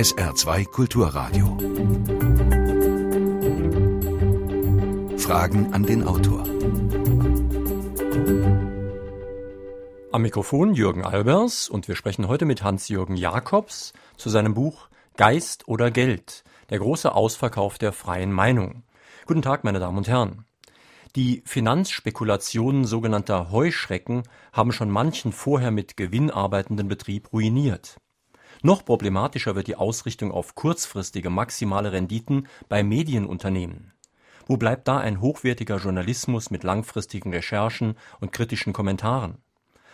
SR2 Kulturradio. Fragen an den Autor. Am Mikrofon Jürgen Albers und wir sprechen heute mit Hans-Jürgen Jakobs zu seinem Buch Geist oder Geld, der große Ausverkauf der freien Meinung. Guten Tag, meine Damen und Herren. Die Finanzspekulationen sogenannter Heuschrecken haben schon manchen vorher mit Gewinn arbeitenden Betrieb ruiniert. Noch problematischer wird die Ausrichtung auf kurzfristige maximale Renditen bei Medienunternehmen. Wo bleibt da ein hochwertiger Journalismus mit langfristigen Recherchen und kritischen Kommentaren?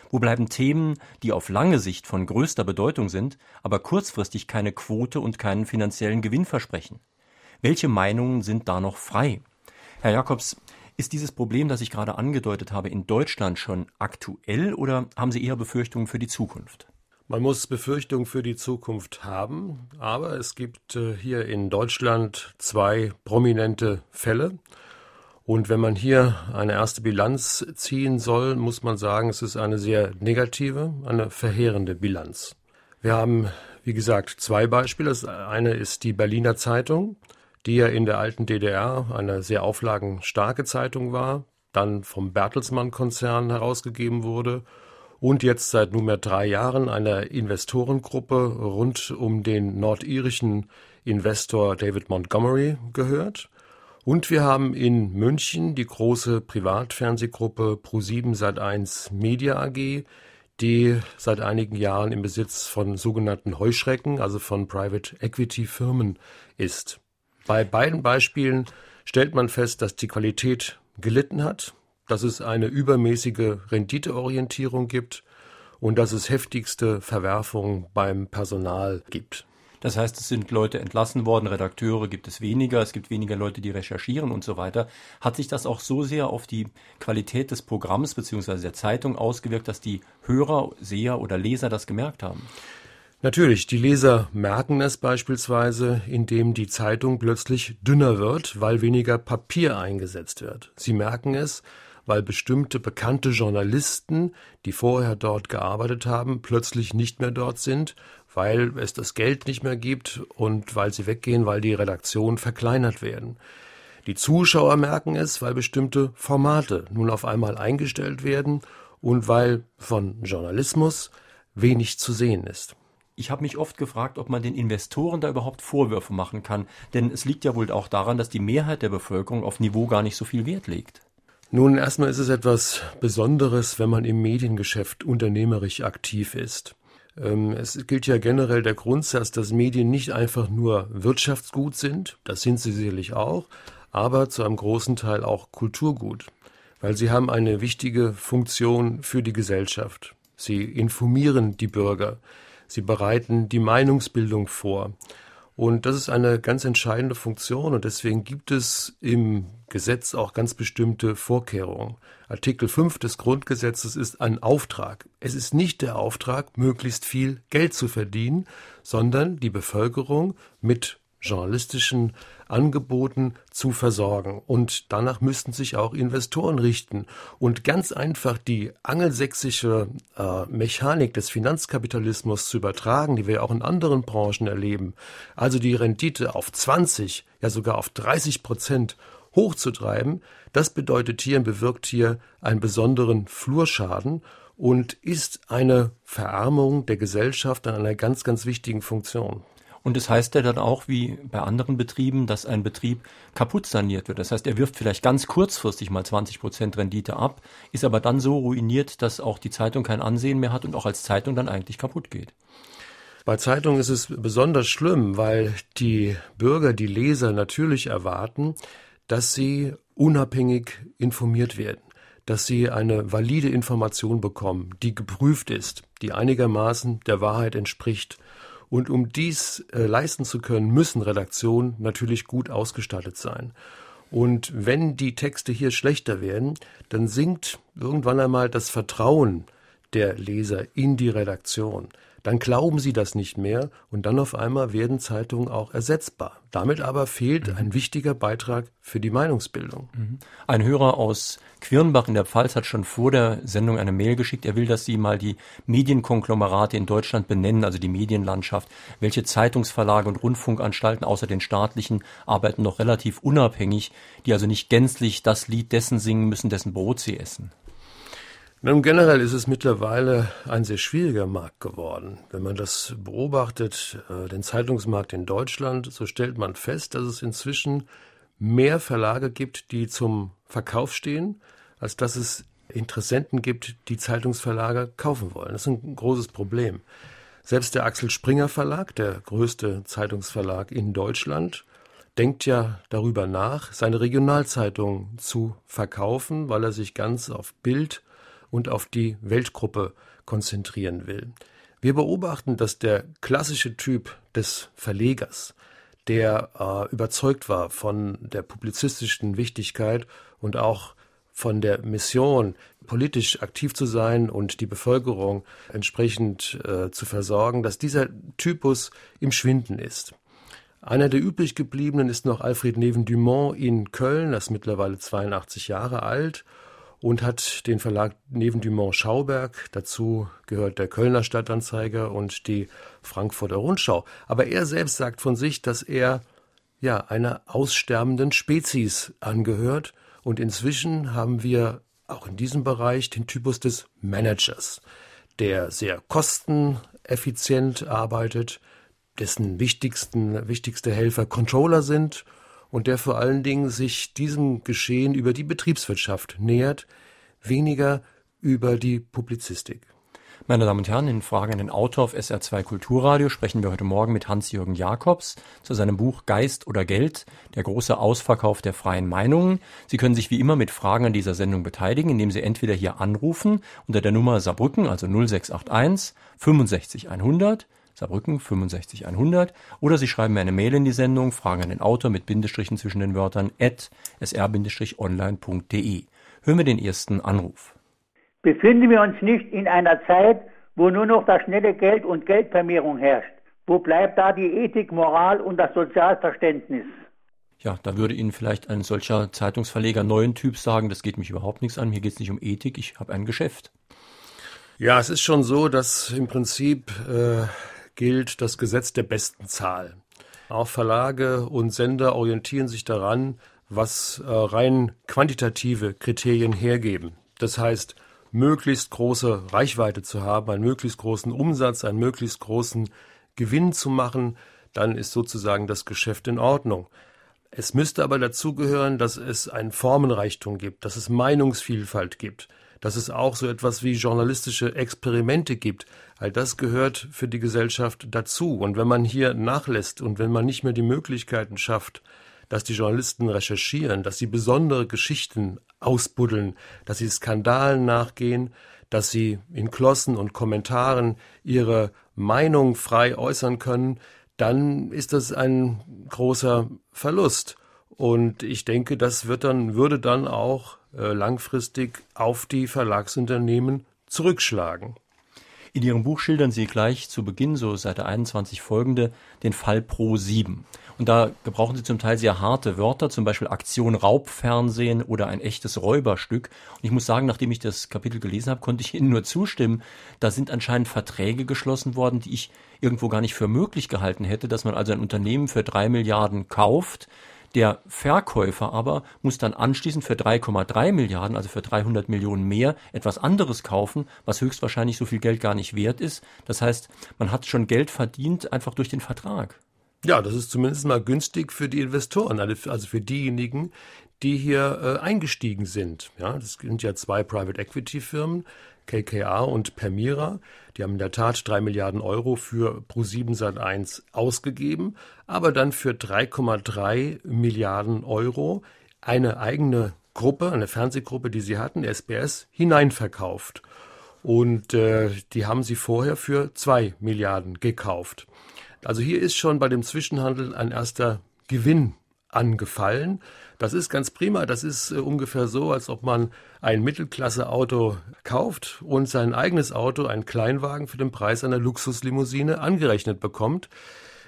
Wo bleiben Themen, die auf lange Sicht von größter Bedeutung sind, aber kurzfristig keine Quote und keinen finanziellen Gewinn versprechen? Welche Meinungen sind da noch frei? Herr Jakobs, ist dieses Problem, das ich gerade angedeutet habe, in Deutschland schon aktuell oder haben Sie eher Befürchtungen für die Zukunft? Man muss Befürchtungen für die Zukunft haben, aber es gibt äh, hier in Deutschland zwei prominente Fälle. Und wenn man hier eine erste Bilanz ziehen soll, muss man sagen, es ist eine sehr negative, eine verheerende Bilanz. Wir haben, wie gesagt, zwei Beispiele. Das eine ist die Berliner Zeitung, die ja in der alten DDR eine sehr auflagenstarke Zeitung war, dann vom Bertelsmann-Konzern herausgegeben wurde und jetzt seit nunmehr drei Jahren einer Investorengruppe rund um den nordirischen Investor David Montgomery gehört. Und wir haben in München die große Privatfernsehgruppe Pro7 Sat1 Media AG, die seit einigen Jahren im Besitz von sogenannten Heuschrecken, also von Private Equity Firmen ist. Bei beiden Beispielen stellt man fest, dass die Qualität gelitten hat, dass es eine übermäßige Renditeorientierung gibt und dass es heftigste Verwerfungen beim Personal gibt. Das heißt, es sind Leute entlassen worden, Redakteure gibt es weniger, es gibt weniger Leute, die recherchieren und so weiter. Hat sich das auch so sehr auf die Qualität des Programms bzw. der Zeitung ausgewirkt, dass die Hörer, Seher oder Leser das gemerkt haben? Natürlich, die Leser merken es beispielsweise, indem die Zeitung plötzlich dünner wird, weil weniger Papier eingesetzt wird. Sie merken es, weil bestimmte bekannte Journalisten, die vorher dort gearbeitet haben, plötzlich nicht mehr dort sind weil es das Geld nicht mehr gibt und weil sie weggehen, weil die Redaktionen verkleinert werden. Die Zuschauer merken es, weil bestimmte Formate nun auf einmal eingestellt werden und weil von Journalismus wenig zu sehen ist. Ich habe mich oft gefragt, ob man den Investoren da überhaupt Vorwürfe machen kann, denn es liegt ja wohl auch daran, dass die Mehrheit der Bevölkerung auf Niveau gar nicht so viel Wert legt. Nun, erstmal ist es etwas Besonderes, wenn man im Mediengeschäft unternehmerisch aktiv ist. Ähm, es gilt ja generell der Grundsatz, dass Medien nicht einfach nur Wirtschaftsgut sind, das sind sie sicherlich auch, aber zu einem großen Teil auch Kulturgut, weil sie haben eine wichtige Funktion für die Gesellschaft. Sie informieren die Bürger, sie bereiten die Meinungsbildung vor. Und das ist eine ganz entscheidende Funktion und deswegen gibt es im Gesetz auch ganz bestimmte Vorkehrungen. Artikel 5 des Grundgesetzes ist ein Auftrag. Es ist nicht der Auftrag, möglichst viel Geld zu verdienen, sondern die Bevölkerung mit journalistischen Angeboten zu versorgen. Und danach müssten sich auch Investoren richten. Und ganz einfach die angelsächsische äh, Mechanik des Finanzkapitalismus zu übertragen, die wir auch in anderen Branchen erleben, also die Rendite auf 20, ja sogar auf 30 Prozent hochzutreiben, das bedeutet hier und bewirkt hier einen besonderen Flurschaden und ist eine Verarmung der Gesellschaft an einer ganz, ganz wichtigen Funktion. Und es das heißt ja dann auch, wie bei anderen Betrieben, dass ein Betrieb kaputt saniert wird. Das heißt, er wirft vielleicht ganz kurzfristig mal 20 Prozent Rendite ab, ist aber dann so ruiniert, dass auch die Zeitung kein Ansehen mehr hat und auch als Zeitung dann eigentlich kaputt geht. Bei Zeitungen ist es besonders schlimm, weil die Bürger, die Leser natürlich erwarten, dass sie unabhängig informiert werden, dass sie eine valide Information bekommen, die geprüft ist, die einigermaßen der Wahrheit entspricht. Und um dies äh, leisten zu können, müssen Redaktionen natürlich gut ausgestattet sein. Und wenn die Texte hier schlechter werden, dann sinkt irgendwann einmal das Vertrauen der Leser in die Redaktion. Dann glauben sie das nicht mehr und dann auf einmal werden Zeitungen auch ersetzbar. Damit aber fehlt ein wichtiger Beitrag für die Meinungsbildung. Mhm. Ein Hörer aus Quirnbach in der Pfalz hat schon vor der Sendung eine Mail geschickt. Er will, dass Sie mal die Medienkonglomerate in Deutschland benennen, also die Medienlandschaft. Welche Zeitungsverlage und Rundfunkanstalten außer den staatlichen arbeiten noch relativ unabhängig, die also nicht gänzlich das Lied dessen singen müssen, dessen Brot sie essen? Nun, generell ist es mittlerweile ein sehr schwieriger Markt geworden. Wenn man das beobachtet, äh, den Zeitungsmarkt in Deutschland, so stellt man fest, dass es inzwischen mehr Verlage gibt, die zum Verkauf stehen, als dass es Interessenten gibt, die Zeitungsverlage kaufen wollen. Das ist ein großes Problem. Selbst der Axel Springer Verlag, der größte Zeitungsverlag in Deutschland, denkt ja darüber nach, seine Regionalzeitung zu verkaufen, weil er sich ganz auf Bild und auf die Weltgruppe konzentrieren will. Wir beobachten, dass der klassische Typ des Verlegers, der äh, überzeugt war von der publizistischen Wichtigkeit und auch von der Mission, politisch aktiv zu sein und die Bevölkerung entsprechend äh, zu versorgen, dass dieser Typus im Schwinden ist. Einer der übrig gebliebenen ist noch Alfred Neven Dumont in Köln, das ist mittlerweile 82 Jahre alt und hat den Verlag Neven Dumont Schauberg. Dazu gehört der Kölner Stadtanzeiger und die Frankfurter Rundschau. Aber er selbst sagt von sich, dass er ja einer aussterbenden Spezies angehört. Und inzwischen haben wir auch in diesem Bereich den Typus des Managers, der sehr kosteneffizient arbeitet, dessen wichtigsten, wichtigste Helfer Controller sind und der vor allen Dingen sich diesem Geschehen über die Betriebswirtschaft nähert, weniger über die Publizistik. Meine Damen und Herren, in Frage an den Autor auf SR2 Kulturradio sprechen wir heute Morgen mit Hans-Jürgen Jakobs zu seinem Buch Geist oder Geld, der große Ausverkauf der freien Meinungen. Sie können sich wie immer mit Fragen an dieser Sendung beteiligen, indem Sie entweder hier anrufen unter der Nummer Saarbrücken, also 0681 65 100, Saarbrücken 65 100 oder Sie schreiben mir eine Mail in die Sendung, Fragen an den Autor mit Bindestrichen zwischen den Wörtern at sr-online.de. Hören wir den ersten Anruf. Befinden wir uns nicht in einer Zeit, wo nur noch das schnelle Geld und Geldvermehrung herrscht? Wo bleibt da die Ethik, Moral und das Sozialverständnis? Ja, da würde Ihnen vielleicht ein solcher Zeitungsverleger neuen Typ sagen, das geht mich überhaupt nichts an, mir geht es nicht um Ethik, ich habe ein Geschäft. Ja, es ist schon so, dass im Prinzip äh, gilt das Gesetz der besten Zahl. Auch Verlage und Sender orientieren sich daran, was äh, rein quantitative Kriterien hergeben. Das heißt, möglichst große Reichweite zu haben, einen möglichst großen Umsatz, einen möglichst großen Gewinn zu machen, dann ist sozusagen das Geschäft in Ordnung. Es müsste aber dazugehören, dass es einen Formenreichtum gibt, dass es Meinungsvielfalt gibt, dass es auch so etwas wie journalistische Experimente gibt. All das gehört für die Gesellschaft dazu. Und wenn man hier nachlässt und wenn man nicht mehr die Möglichkeiten schafft, dass die Journalisten recherchieren, dass sie besondere Geschichten ausbuddeln, dass sie Skandalen nachgehen, dass sie in Klossen und Kommentaren ihre Meinung frei äußern können, dann ist das ein großer Verlust. Und ich denke, das wird dann, würde dann auch langfristig auf die Verlagsunternehmen zurückschlagen. In Ihrem Buch schildern Sie gleich zu Beginn, so Seite 21 folgende, den Fall Pro 7. Und da gebrauchen Sie zum Teil sehr harte Wörter, zum Beispiel Aktion Raubfernsehen oder ein echtes Räuberstück. Und ich muss sagen, nachdem ich das Kapitel gelesen habe, konnte ich Ihnen nur zustimmen. Da sind anscheinend Verträge geschlossen worden, die ich irgendwo gar nicht für möglich gehalten hätte, dass man also ein Unternehmen für drei Milliarden kauft, der Verkäufer aber muss dann anschließend für 3,3 Milliarden, also für 300 Millionen mehr, etwas anderes kaufen, was höchstwahrscheinlich so viel Geld gar nicht wert ist. Das heißt, man hat schon Geld verdient einfach durch den Vertrag. Ja, das ist zumindest mal günstig für die Investoren, also für diejenigen, die hier äh, eingestiegen sind. Ja, das sind ja zwei Private Equity Firmen, KKA und Permira. Die haben in der Tat drei Milliarden Euro für Pro7 Sat1 ausgegeben, aber dann für 3,3 Milliarden Euro eine eigene Gruppe, eine Fernsehgruppe, die sie hatten, SBS, hineinverkauft. Und äh, die haben sie vorher für zwei Milliarden gekauft. Also hier ist schon bei dem Zwischenhandel ein erster Gewinn angefallen. Das ist ganz prima. Das ist äh, ungefähr so, als ob man ein Mittelklasse-Auto kauft und sein eigenes Auto, einen Kleinwagen für den Preis einer Luxuslimousine angerechnet bekommt.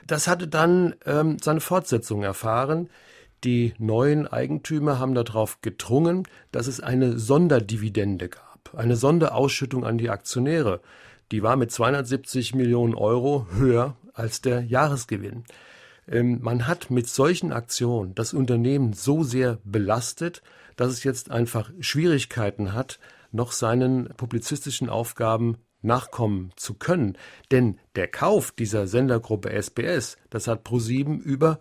Das hatte dann ähm, seine Fortsetzung erfahren. Die neuen Eigentümer haben darauf gedrungen, dass es eine Sonderdividende gab, eine Sonderausschüttung an die Aktionäre. Die war mit 270 Millionen Euro höher als der Jahresgewinn. Ähm, man hat mit solchen Aktionen das Unternehmen so sehr belastet, dass es jetzt einfach Schwierigkeiten hat, noch seinen publizistischen Aufgaben nachkommen zu können. Denn der Kauf dieser Sendergruppe SBS, das hat ProSieben über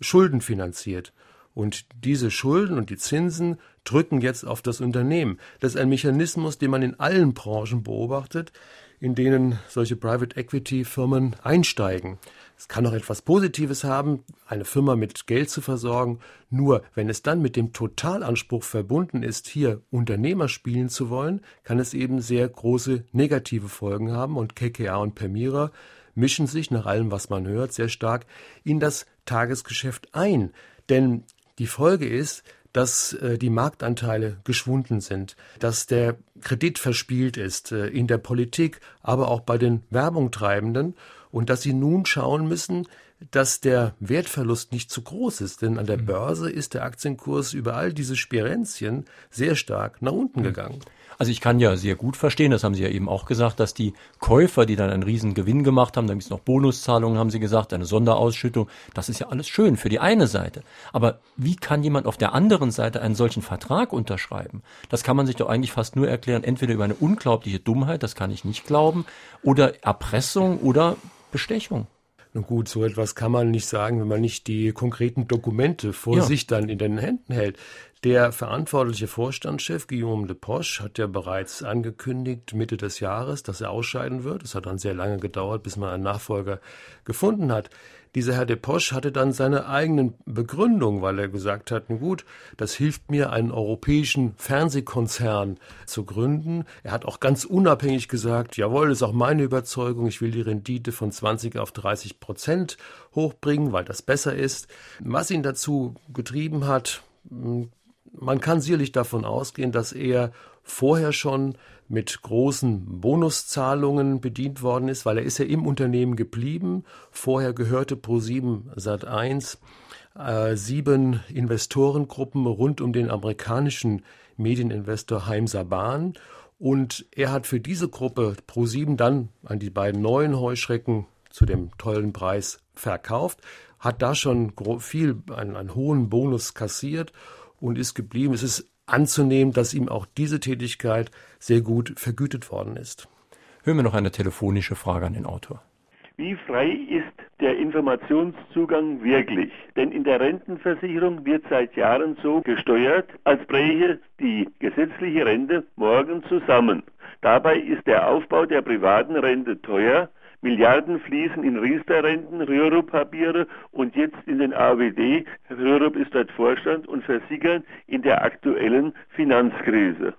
Schulden finanziert. Und diese Schulden und die Zinsen drücken jetzt auf das Unternehmen. Das ist ein Mechanismus, den man in allen Branchen beobachtet, in denen solche Private Equity Firmen einsteigen. Es kann auch etwas Positives haben, eine Firma mit Geld zu versorgen. Nur wenn es dann mit dem Totalanspruch verbunden ist, hier Unternehmer spielen zu wollen, kann es eben sehr große negative Folgen haben. Und KKA und Permira mischen sich nach allem, was man hört, sehr stark in das Tagesgeschäft ein. Denn die Folge ist, dass äh, die Marktanteile geschwunden sind, dass der Kredit verspielt ist äh, in der Politik, aber auch bei den Werbungtreibenden und dass sie nun schauen müssen, dass der Wertverlust nicht zu groß ist, denn an der mhm. Börse ist der Aktienkurs über all diese Spirenzien sehr stark nach unten mhm. gegangen. Also ich kann ja sehr gut verstehen, das haben Sie ja eben auch gesagt, dass die Käufer, die dann einen riesen Gewinn gemacht haben, dann gibt es noch Bonuszahlungen, haben Sie gesagt, eine Sonderausschüttung, das ist ja alles schön für die eine Seite. Aber wie kann jemand auf der anderen Seite einen solchen Vertrag unterschreiben? Das kann man sich doch eigentlich fast nur erklären, entweder über eine unglaubliche Dummheit, das kann ich nicht glauben, oder Erpressung oder Bestechung. Nun gut, so etwas kann man nicht sagen, wenn man nicht die konkreten Dokumente vor ja. sich dann in den Händen hält. Der verantwortliche Vorstandschef Guillaume de Poche hat ja bereits angekündigt, Mitte des Jahres, dass er ausscheiden wird. Es hat dann sehr lange gedauert, bis man einen Nachfolger gefunden hat. Dieser Herr de Poche hatte dann seine eigenen Begründungen, weil er gesagt hat, gut, das hilft mir, einen europäischen Fernsehkonzern zu gründen. Er hat auch ganz unabhängig gesagt, jawohl, ist auch meine Überzeugung, ich will die Rendite von 20 auf 30 Prozent hochbringen, weil das besser ist. Was ihn dazu getrieben hat, man kann sicherlich davon ausgehen, dass er vorher schon mit großen Bonuszahlungen bedient worden ist, weil er ist ja im Unternehmen geblieben. Vorher gehörte Pro7 Sat1 äh, sieben Investorengruppen rund um den amerikanischen Medieninvestor Haim Saban. Und er hat für diese Gruppe Pro7 dann an die beiden neuen Heuschrecken zu dem tollen Preis verkauft, hat da schon viel, einen, einen hohen Bonus kassiert und ist geblieben. Es ist anzunehmen, dass ihm auch diese Tätigkeit sehr gut vergütet worden ist. Hören wir noch eine telefonische Frage an den Autor. Wie frei ist der Informationszugang wirklich? Denn in der Rentenversicherung wird seit Jahren so gesteuert, als bräche die gesetzliche Rente morgen zusammen. Dabei ist der Aufbau der privaten Rente teuer, Milliarden fließen in Riester-Renten, Rürup-Papiere und jetzt in den AWD. Rürup ist dort Vorstand und versickern in der aktuellen Finanzkrise.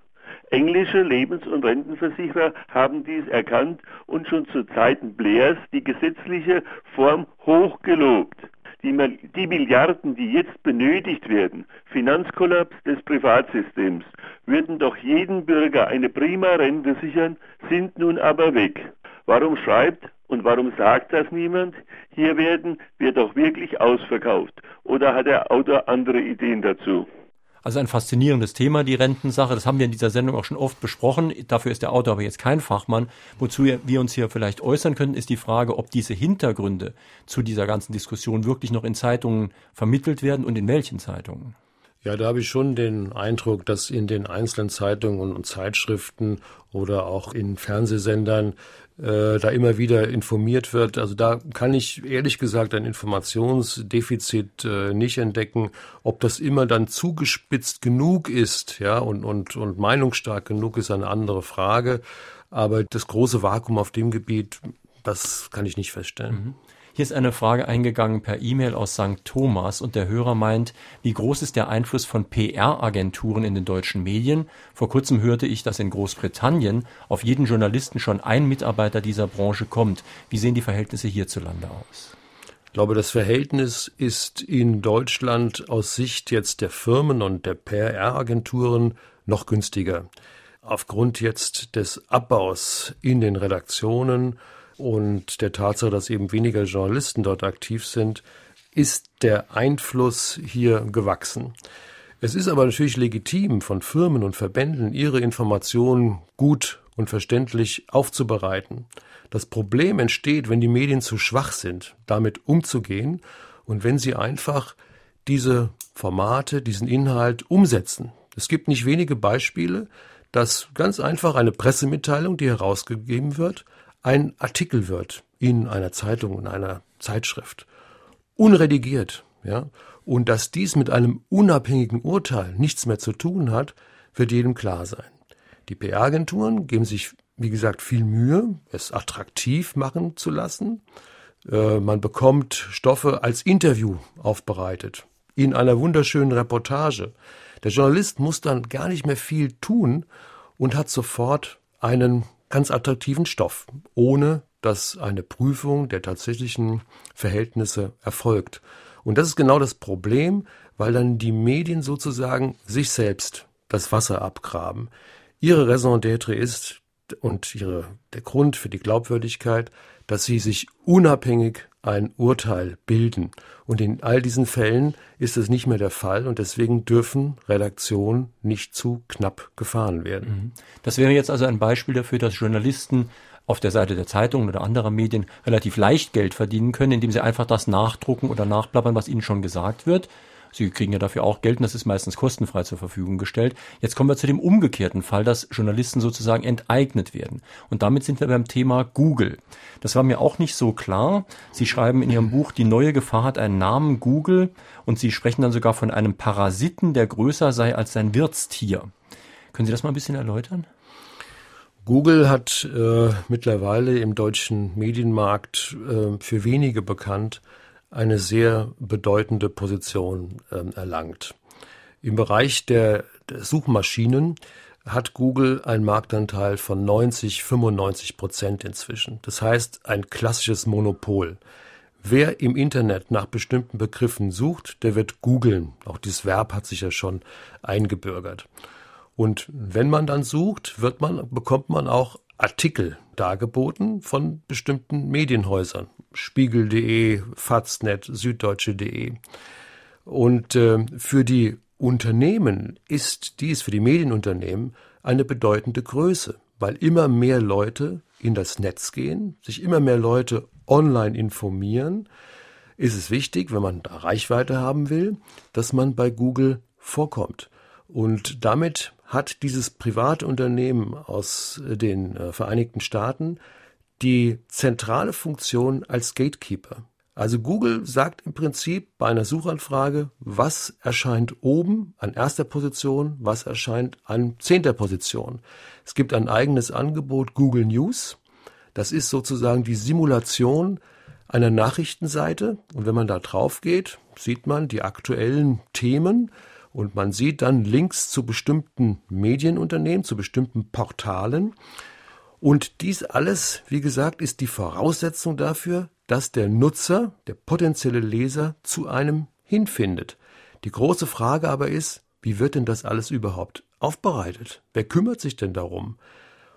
Englische Lebens- und Rentenversicherer haben dies erkannt und schon zu Zeiten Blairs die gesetzliche Form hochgelobt. Die, die, Milliarden, die jetzt benötigt werden, Finanzkollaps des Privatsystems, würden doch jeden Bürger eine prima Rente sichern, sind nun aber weg. Warum schreibt und warum sagt das niemand? Hier werden wir doch wirklich ausverkauft. Oder hat der Autor andere Ideen dazu? Also ein faszinierendes Thema, die Rentensache. Das haben wir in dieser Sendung auch schon oft besprochen. Dafür ist der Autor aber jetzt kein Fachmann. Wozu wir uns hier vielleicht äußern können, ist die Frage, ob diese Hintergründe zu dieser ganzen Diskussion wirklich noch in Zeitungen vermittelt werden und in welchen Zeitungen. Ja, da habe ich schon den Eindruck, dass in den einzelnen Zeitungen und Zeitschriften oder auch in Fernsehsendern äh, da immer wieder informiert wird. Also da kann ich ehrlich gesagt ein Informationsdefizit äh, nicht entdecken. Ob das immer dann zugespitzt genug ist, ja, und, und, und meinungsstark genug ist eine andere Frage. Aber das große Vakuum auf dem Gebiet, das kann ich nicht feststellen. Mhm. Hier ist eine Frage eingegangen per E-Mail aus St. Thomas und der Hörer meint, wie groß ist der Einfluss von PR-Agenturen in den deutschen Medien? Vor kurzem hörte ich, dass in Großbritannien auf jeden Journalisten schon ein Mitarbeiter dieser Branche kommt. Wie sehen die Verhältnisse hierzulande aus? Ich glaube, das Verhältnis ist in Deutschland aus Sicht jetzt der Firmen und der PR-Agenturen noch günstiger. Aufgrund jetzt des Abbaus in den Redaktionen und der Tatsache, dass eben weniger Journalisten dort aktiv sind, ist der Einfluss hier gewachsen. Es ist aber natürlich legitim, von Firmen und Verbänden ihre Informationen gut und verständlich aufzubereiten. Das Problem entsteht, wenn die Medien zu schwach sind, damit umzugehen und wenn sie einfach diese Formate, diesen Inhalt umsetzen. Es gibt nicht wenige Beispiele, dass ganz einfach eine Pressemitteilung, die herausgegeben wird, ein Artikel wird in einer Zeitung, in einer Zeitschrift, unredigiert, ja, und dass dies mit einem unabhängigen Urteil nichts mehr zu tun hat, wird jedem klar sein. Die PR-Agenturen geben sich, wie gesagt, viel Mühe, es attraktiv machen zu lassen. Äh, man bekommt Stoffe als Interview aufbereitet, in einer wunderschönen Reportage. Der Journalist muss dann gar nicht mehr viel tun und hat sofort einen ganz attraktiven Stoff, ohne dass eine Prüfung der tatsächlichen Verhältnisse erfolgt. Und das ist genau das Problem, weil dann die Medien sozusagen sich selbst das Wasser abgraben. Ihre Raison d'être ist und ihre, der Grund für die Glaubwürdigkeit, dass sie sich unabhängig ein Urteil bilden. Und in all diesen Fällen ist es nicht mehr der Fall und deswegen dürfen Redaktionen nicht zu knapp gefahren werden. Mhm. Das wäre jetzt also ein Beispiel dafür, dass Journalisten auf der Seite der Zeitungen oder anderer Medien relativ leicht Geld verdienen können, indem sie einfach das nachdrucken oder nachplappern, was ihnen schon gesagt wird. Sie kriegen ja dafür auch Geld und das ist meistens kostenfrei zur Verfügung gestellt. Jetzt kommen wir zu dem umgekehrten Fall, dass Journalisten sozusagen enteignet werden. Und damit sind wir beim Thema Google. Das war mir auch nicht so klar. Sie schreiben in Ihrem Buch, die neue Gefahr hat einen Namen, Google, und Sie sprechen dann sogar von einem Parasiten, der größer sei als sein Wirtstier. Können Sie das mal ein bisschen erläutern? Google hat äh, mittlerweile im deutschen Medienmarkt äh, für wenige bekannt eine sehr bedeutende Position äh, erlangt. Im Bereich der, der Suchmaschinen hat Google einen Marktanteil von 90, 95 Prozent inzwischen. Das heißt ein klassisches Monopol. Wer im Internet nach bestimmten Begriffen sucht, der wird googeln. Auch dieses Verb hat sich ja schon eingebürgert. Und wenn man dann sucht, wird man, bekommt man auch Artikel dargeboten von bestimmten Medienhäusern. Spiegel.de, Faznet, Süddeutsche.de. Und äh, für die Unternehmen ist dies, für die Medienunternehmen, eine bedeutende Größe, weil immer mehr Leute in das Netz gehen, sich immer mehr Leute online informieren, ist es wichtig, wenn man da Reichweite haben will, dass man bei Google vorkommt. Und damit hat dieses private Unternehmen aus den äh, Vereinigten Staaten die zentrale Funktion als Gatekeeper. Also Google sagt im Prinzip bei einer Suchanfrage, was erscheint oben an erster Position, was erscheint an zehnter Position. Es gibt ein eigenes Angebot Google News. Das ist sozusagen die Simulation einer Nachrichtenseite. Und wenn man da drauf geht, sieht man die aktuellen Themen, und man sieht dann Links zu bestimmten Medienunternehmen, zu bestimmten Portalen. Und dies alles, wie gesagt, ist die Voraussetzung dafür, dass der Nutzer, der potenzielle Leser zu einem hinfindet. Die große Frage aber ist, wie wird denn das alles überhaupt aufbereitet? Wer kümmert sich denn darum?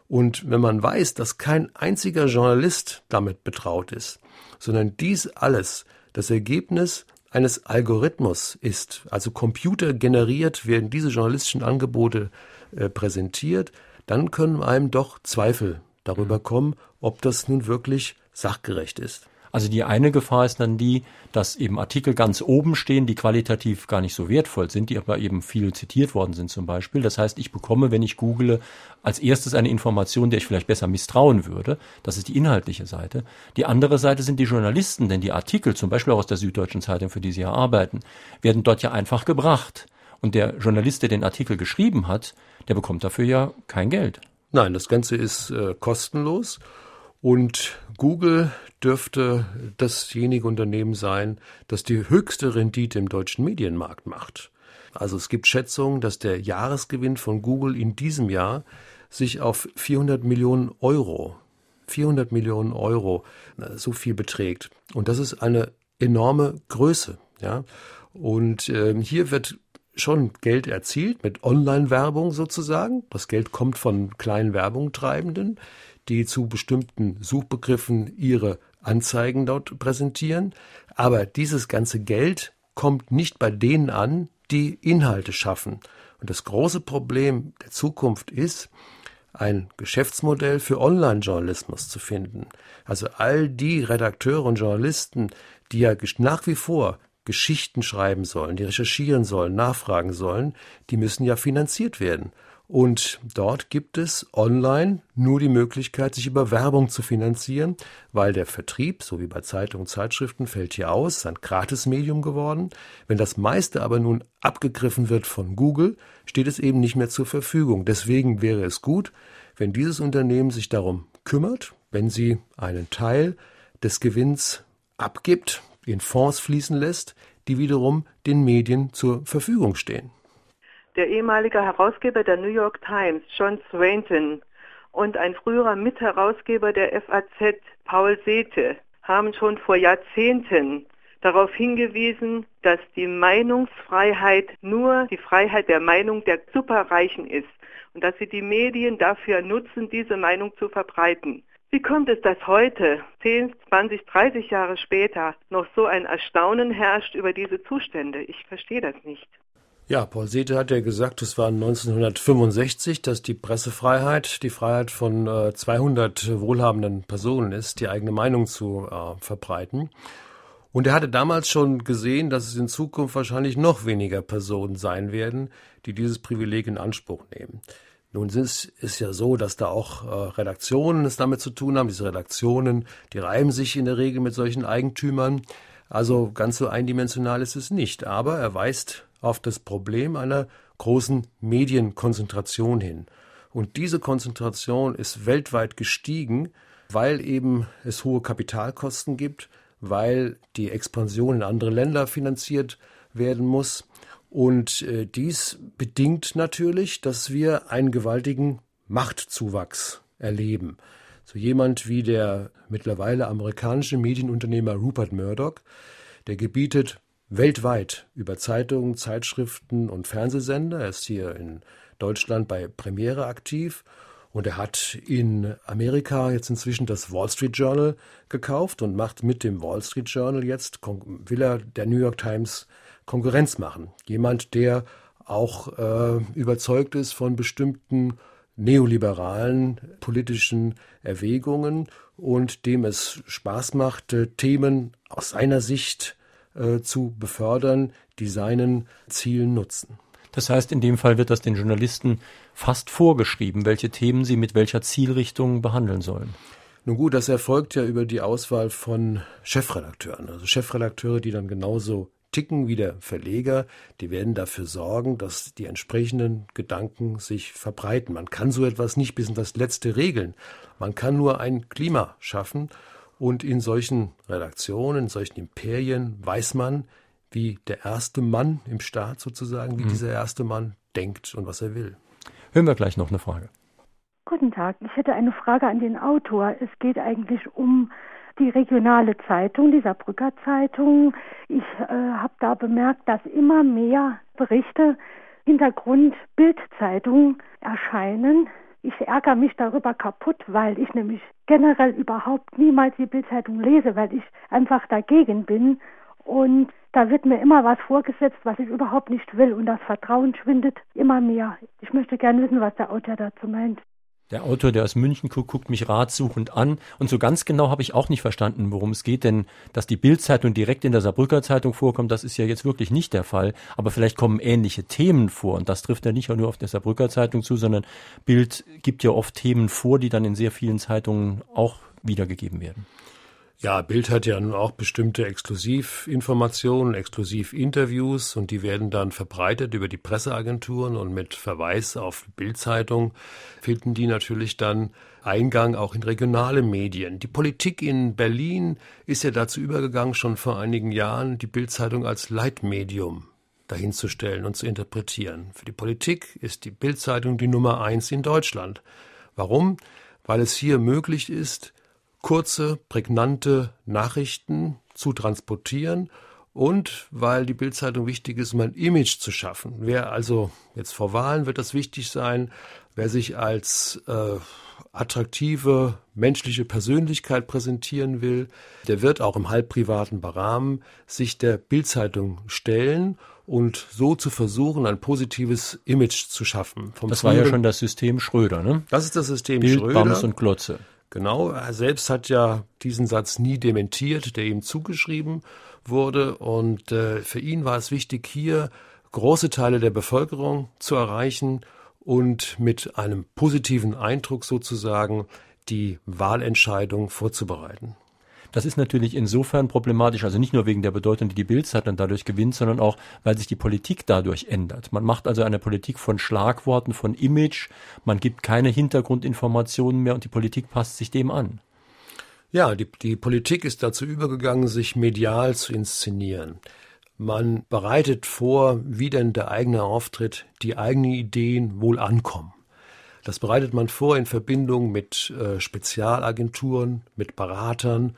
Und wenn man weiß, dass kein einziger Journalist damit betraut ist, sondern dies alles das Ergebnis eines Algorithmus ist, also computergeneriert werden diese journalistischen Angebote äh, präsentiert, dann können einem doch Zweifel darüber mhm. kommen, ob das nun wirklich sachgerecht ist. Also die eine Gefahr ist dann die, dass eben Artikel ganz oben stehen, die qualitativ gar nicht so wertvoll sind, die aber eben viel zitiert worden sind zum Beispiel. Das heißt, ich bekomme, wenn ich google, als erstes eine Information, der ich vielleicht besser misstrauen würde. Das ist die inhaltliche Seite. Die andere Seite sind die Journalisten, denn die Artikel, zum Beispiel auch aus der Süddeutschen Zeitung, für die Sie ja arbeiten, werden dort ja einfach gebracht. Und der Journalist, der den Artikel geschrieben hat, der bekommt dafür ja kein Geld. Nein, das Ganze ist äh, kostenlos. Und Google dürfte dasjenige Unternehmen sein, das die höchste Rendite im deutschen Medienmarkt macht. Also es gibt Schätzungen, dass der Jahresgewinn von Google in diesem Jahr sich auf 400 Millionen Euro, 400 Millionen Euro, so viel beträgt. Und das ist eine enorme Größe. Ja? Und äh, hier wird schon Geld erzielt mit Online-Werbung sozusagen. Das Geld kommt von kleinen Werbungtreibenden, die zu bestimmten Suchbegriffen ihre Anzeigen dort präsentieren. Aber dieses ganze Geld kommt nicht bei denen an, die Inhalte schaffen. Und das große Problem der Zukunft ist, ein Geschäftsmodell für Online-Journalismus zu finden. Also all die Redakteure und Journalisten, die ja nach wie vor Geschichten schreiben sollen, die recherchieren sollen, nachfragen sollen, die müssen ja finanziert werden. Und dort gibt es online nur die Möglichkeit, sich über Werbung zu finanzieren, weil der Vertrieb, so wie bei Zeitungen und Zeitschriften, fällt hier aus, ist ein Gratismedium geworden. Wenn das meiste aber nun abgegriffen wird von Google, steht es eben nicht mehr zur Verfügung. Deswegen wäre es gut, wenn dieses Unternehmen sich darum kümmert, wenn sie einen Teil des Gewinns abgibt, in Fonds fließen lässt, die wiederum den Medien zur Verfügung stehen. Der ehemalige Herausgeber der New York Times, John Swainton, und ein früherer Mitherausgeber der FAZ, Paul Sethe, haben schon vor Jahrzehnten darauf hingewiesen, dass die Meinungsfreiheit nur die Freiheit der Meinung der Superreichen ist und dass sie die Medien dafür nutzen, diese Meinung zu verbreiten. Wie kommt es, dass heute, 10, 20, 30 Jahre später, noch so ein Erstaunen herrscht über diese Zustände? Ich verstehe das nicht. Ja, Paul Sethe hat ja gesagt, es war 1965, dass die Pressefreiheit die Freiheit von äh, 200 wohlhabenden Personen ist, die eigene Meinung zu äh, verbreiten. Und er hatte damals schon gesehen, dass es in Zukunft wahrscheinlich noch weniger Personen sein werden, die dieses Privileg in Anspruch nehmen. Nun ist es ja so, dass da auch äh, Redaktionen es damit zu tun haben. Diese Redaktionen, die reiben sich in der Regel mit solchen Eigentümern. Also ganz so eindimensional ist es nicht. Aber er weist auf das Problem einer großen Medienkonzentration hin. Und diese Konzentration ist weltweit gestiegen, weil eben es hohe Kapitalkosten gibt, weil die Expansion in andere Länder finanziert werden muss. Und äh, dies bedingt natürlich, dass wir einen gewaltigen Machtzuwachs erleben. So jemand wie der mittlerweile amerikanische Medienunternehmer Rupert Murdoch, der gebietet weltweit über Zeitungen, Zeitschriften und Fernsehsender. Er ist hier in Deutschland bei Premiere aktiv und er hat in Amerika jetzt inzwischen das Wall Street Journal gekauft und macht mit dem Wall Street Journal jetzt, will er der New York Times Konkurrenz machen. Jemand, der auch äh, überzeugt ist von bestimmten neoliberalen politischen Erwägungen und dem es Spaß macht, Themen aus seiner Sicht äh, zu befördern, die seinen Zielen nutzen. Das heißt, in dem Fall wird das den Journalisten fast vorgeschrieben, welche Themen sie mit welcher Zielrichtung behandeln sollen. Nun gut, das erfolgt ja über die Auswahl von Chefredakteuren, also Chefredakteure, die dann genauso ticken wie der Verleger, die werden dafür sorgen, dass die entsprechenden Gedanken sich verbreiten. Man kann so etwas nicht bis in das Letzte regeln. Man kann nur ein Klima schaffen und in solchen Redaktionen, in solchen Imperien weiß man, wie der erste Mann im Staat sozusagen, wie mhm. dieser erste Mann denkt und was er will. Hören wir gleich noch eine Frage. Guten Tag, ich hätte eine Frage an den Autor. Es geht eigentlich um die regionale Zeitung, die Saarbrücker Zeitung. Ich äh, habe da bemerkt, dass immer mehr Berichte Hintergrund Bildzeitung erscheinen, ich ärgere mich darüber kaputt, weil ich nämlich generell überhaupt niemals die Bildzeitung lese, weil ich einfach dagegen bin. Und da wird mir immer was vorgesetzt, was ich überhaupt nicht will. Und das Vertrauen schwindet immer mehr. Ich möchte gerne wissen, was der Autor dazu meint. Der Autor, der aus München guckt, guckt mich ratsuchend an. Und so ganz genau habe ich auch nicht verstanden, worum es geht, denn dass die Bildzeitung direkt in der Saarbrücker Zeitung vorkommt, das ist ja jetzt wirklich nicht der Fall. Aber vielleicht kommen ähnliche Themen vor. Und das trifft ja nicht nur auf der Saarbrücker Zeitung zu, sondern Bild gibt ja oft Themen vor, die dann in sehr vielen Zeitungen auch wiedergegeben werden. Ja, Bild hat ja nun auch bestimmte Exklusivinformationen, Exklusivinterviews und die werden dann verbreitet über die Presseagenturen und mit Verweis auf Bildzeitung finden die natürlich dann Eingang auch in regionale Medien. Die Politik in Berlin ist ja dazu übergegangen, schon vor einigen Jahren die Bildzeitung als Leitmedium dahinzustellen und zu interpretieren. Für die Politik ist die Bildzeitung die Nummer eins in Deutschland. Warum? Weil es hier möglich ist, kurze, prägnante Nachrichten, zu transportieren und weil die Bildzeitung wichtig ist, um ein Image zu schaffen. Wer also jetzt vor Wahlen wird das wichtig sein, wer sich als äh, attraktive menschliche Persönlichkeit präsentieren will, der wird auch im halbprivaten Rahmen sich der Bildzeitung stellen und so zu versuchen, ein positives Image zu schaffen. Vom das war ja schon das System Schröder, ne? Das ist das System Bild, Schröder. Bams und Glotze. Genau, er selbst hat ja diesen Satz nie dementiert, der ihm zugeschrieben wurde. Und äh, für ihn war es wichtig, hier große Teile der Bevölkerung zu erreichen und mit einem positiven Eindruck sozusagen die Wahlentscheidung vorzubereiten. Das ist natürlich insofern problematisch, also nicht nur wegen der Bedeutung, die die Bildzeitung dadurch gewinnt, sondern auch, weil sich die Politik dadurch ändert. Man macht also eine Politik von Schlagworten, von Image, man gibt keine Hintergrundinformationen mehr und die Politik passt sich dem an. Ja, die, die Politik ist dazu übergegangen, sich medial zu inszenieren. Man bereitet vor, wie denn der eigene Auftritt, die eigenen Ideen wohl ankommen. Das bereitet man vor in Verbindung mit äh, Spezialagenturen, mit Beratern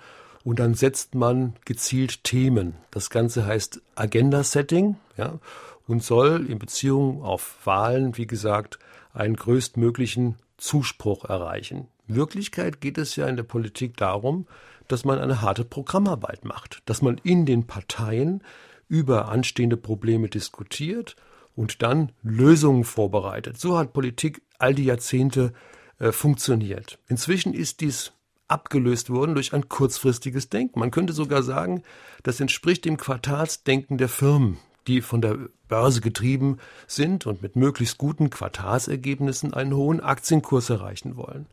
und dann setzt man gezielt Themen. Das Ganze heißt Agenda-Setting ja, und soll in Beziehung auf Wahlen, wie gesagt, einen größtmöglichen Zuspruch erreichen. In Wirklichkeit geht es ja in der Politik darum, dass man eine harte Programmarbeit macht, dass man in den Parteien über anstehende Probleme diskutiert und dann Lösungen vorbereitet. So hat Politik all die Jahrzehnte äh, funktioniert. Inzwischen ist dies abgelöst wurden durch ein kurzfristiges Denken. Man könnte sogar sagen, das entspricht dem Quartalsdenken der Firmen, die von der Börse getrieben sind und mit möglichst guten Quartalsergebnissen einen hohen Aktienkurs erreichen wollen.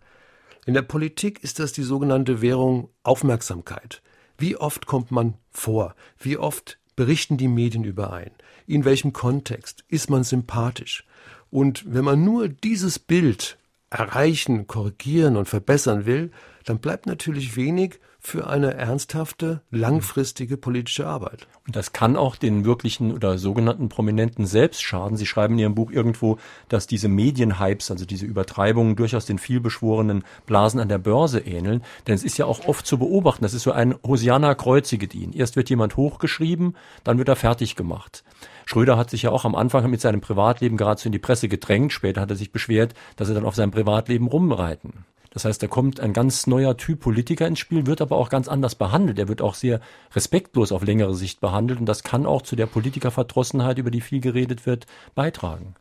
In der Politik ist das die sogenannte Währung Aufmerksamkeit. Wie oft kommt man vor? Wie oft berichten die Medien überein? In welchem Kontext? Ist man sympathisch? Und wenn man nur dieses Bild erreichen, korrigieren und verbessern will, dann bleibt natürlich wenig für eine ernsthafte, langfristige politische Arbeit. Und das kann auch den wirklichen oder sogenannten Prominenten selbst schaden. Sie schreiben in Ihrem Buch irgendwo, dass diese Medienhypes, also diese Übertreibungen, durchaus den vielbeschworenen Blasen an der Börse ähneln. Denn es ist ja auch oft zu beobachten, das ist so ein Hosiana Kreuzigedien. Erst wird jemand hochgeschrieben, dann wird er fertig gemacht. Schröder hat sich ja auch am Anfang mit seinem Privatleben geradezu in die Presse gedrängt. Später hat er sich beschwert, dass er dann auf seinem Privatleben rumreiten. Das heißt, da kommt ein ganz neuer Typ Politiker ins Spiel, wird aber auch ganz anders behandelt. Er wird auch sehr respektlos auf längere Sicht behandelt und das kann auch zu der Politikerverdrossenheit, über die viel geredet wird, beitragen.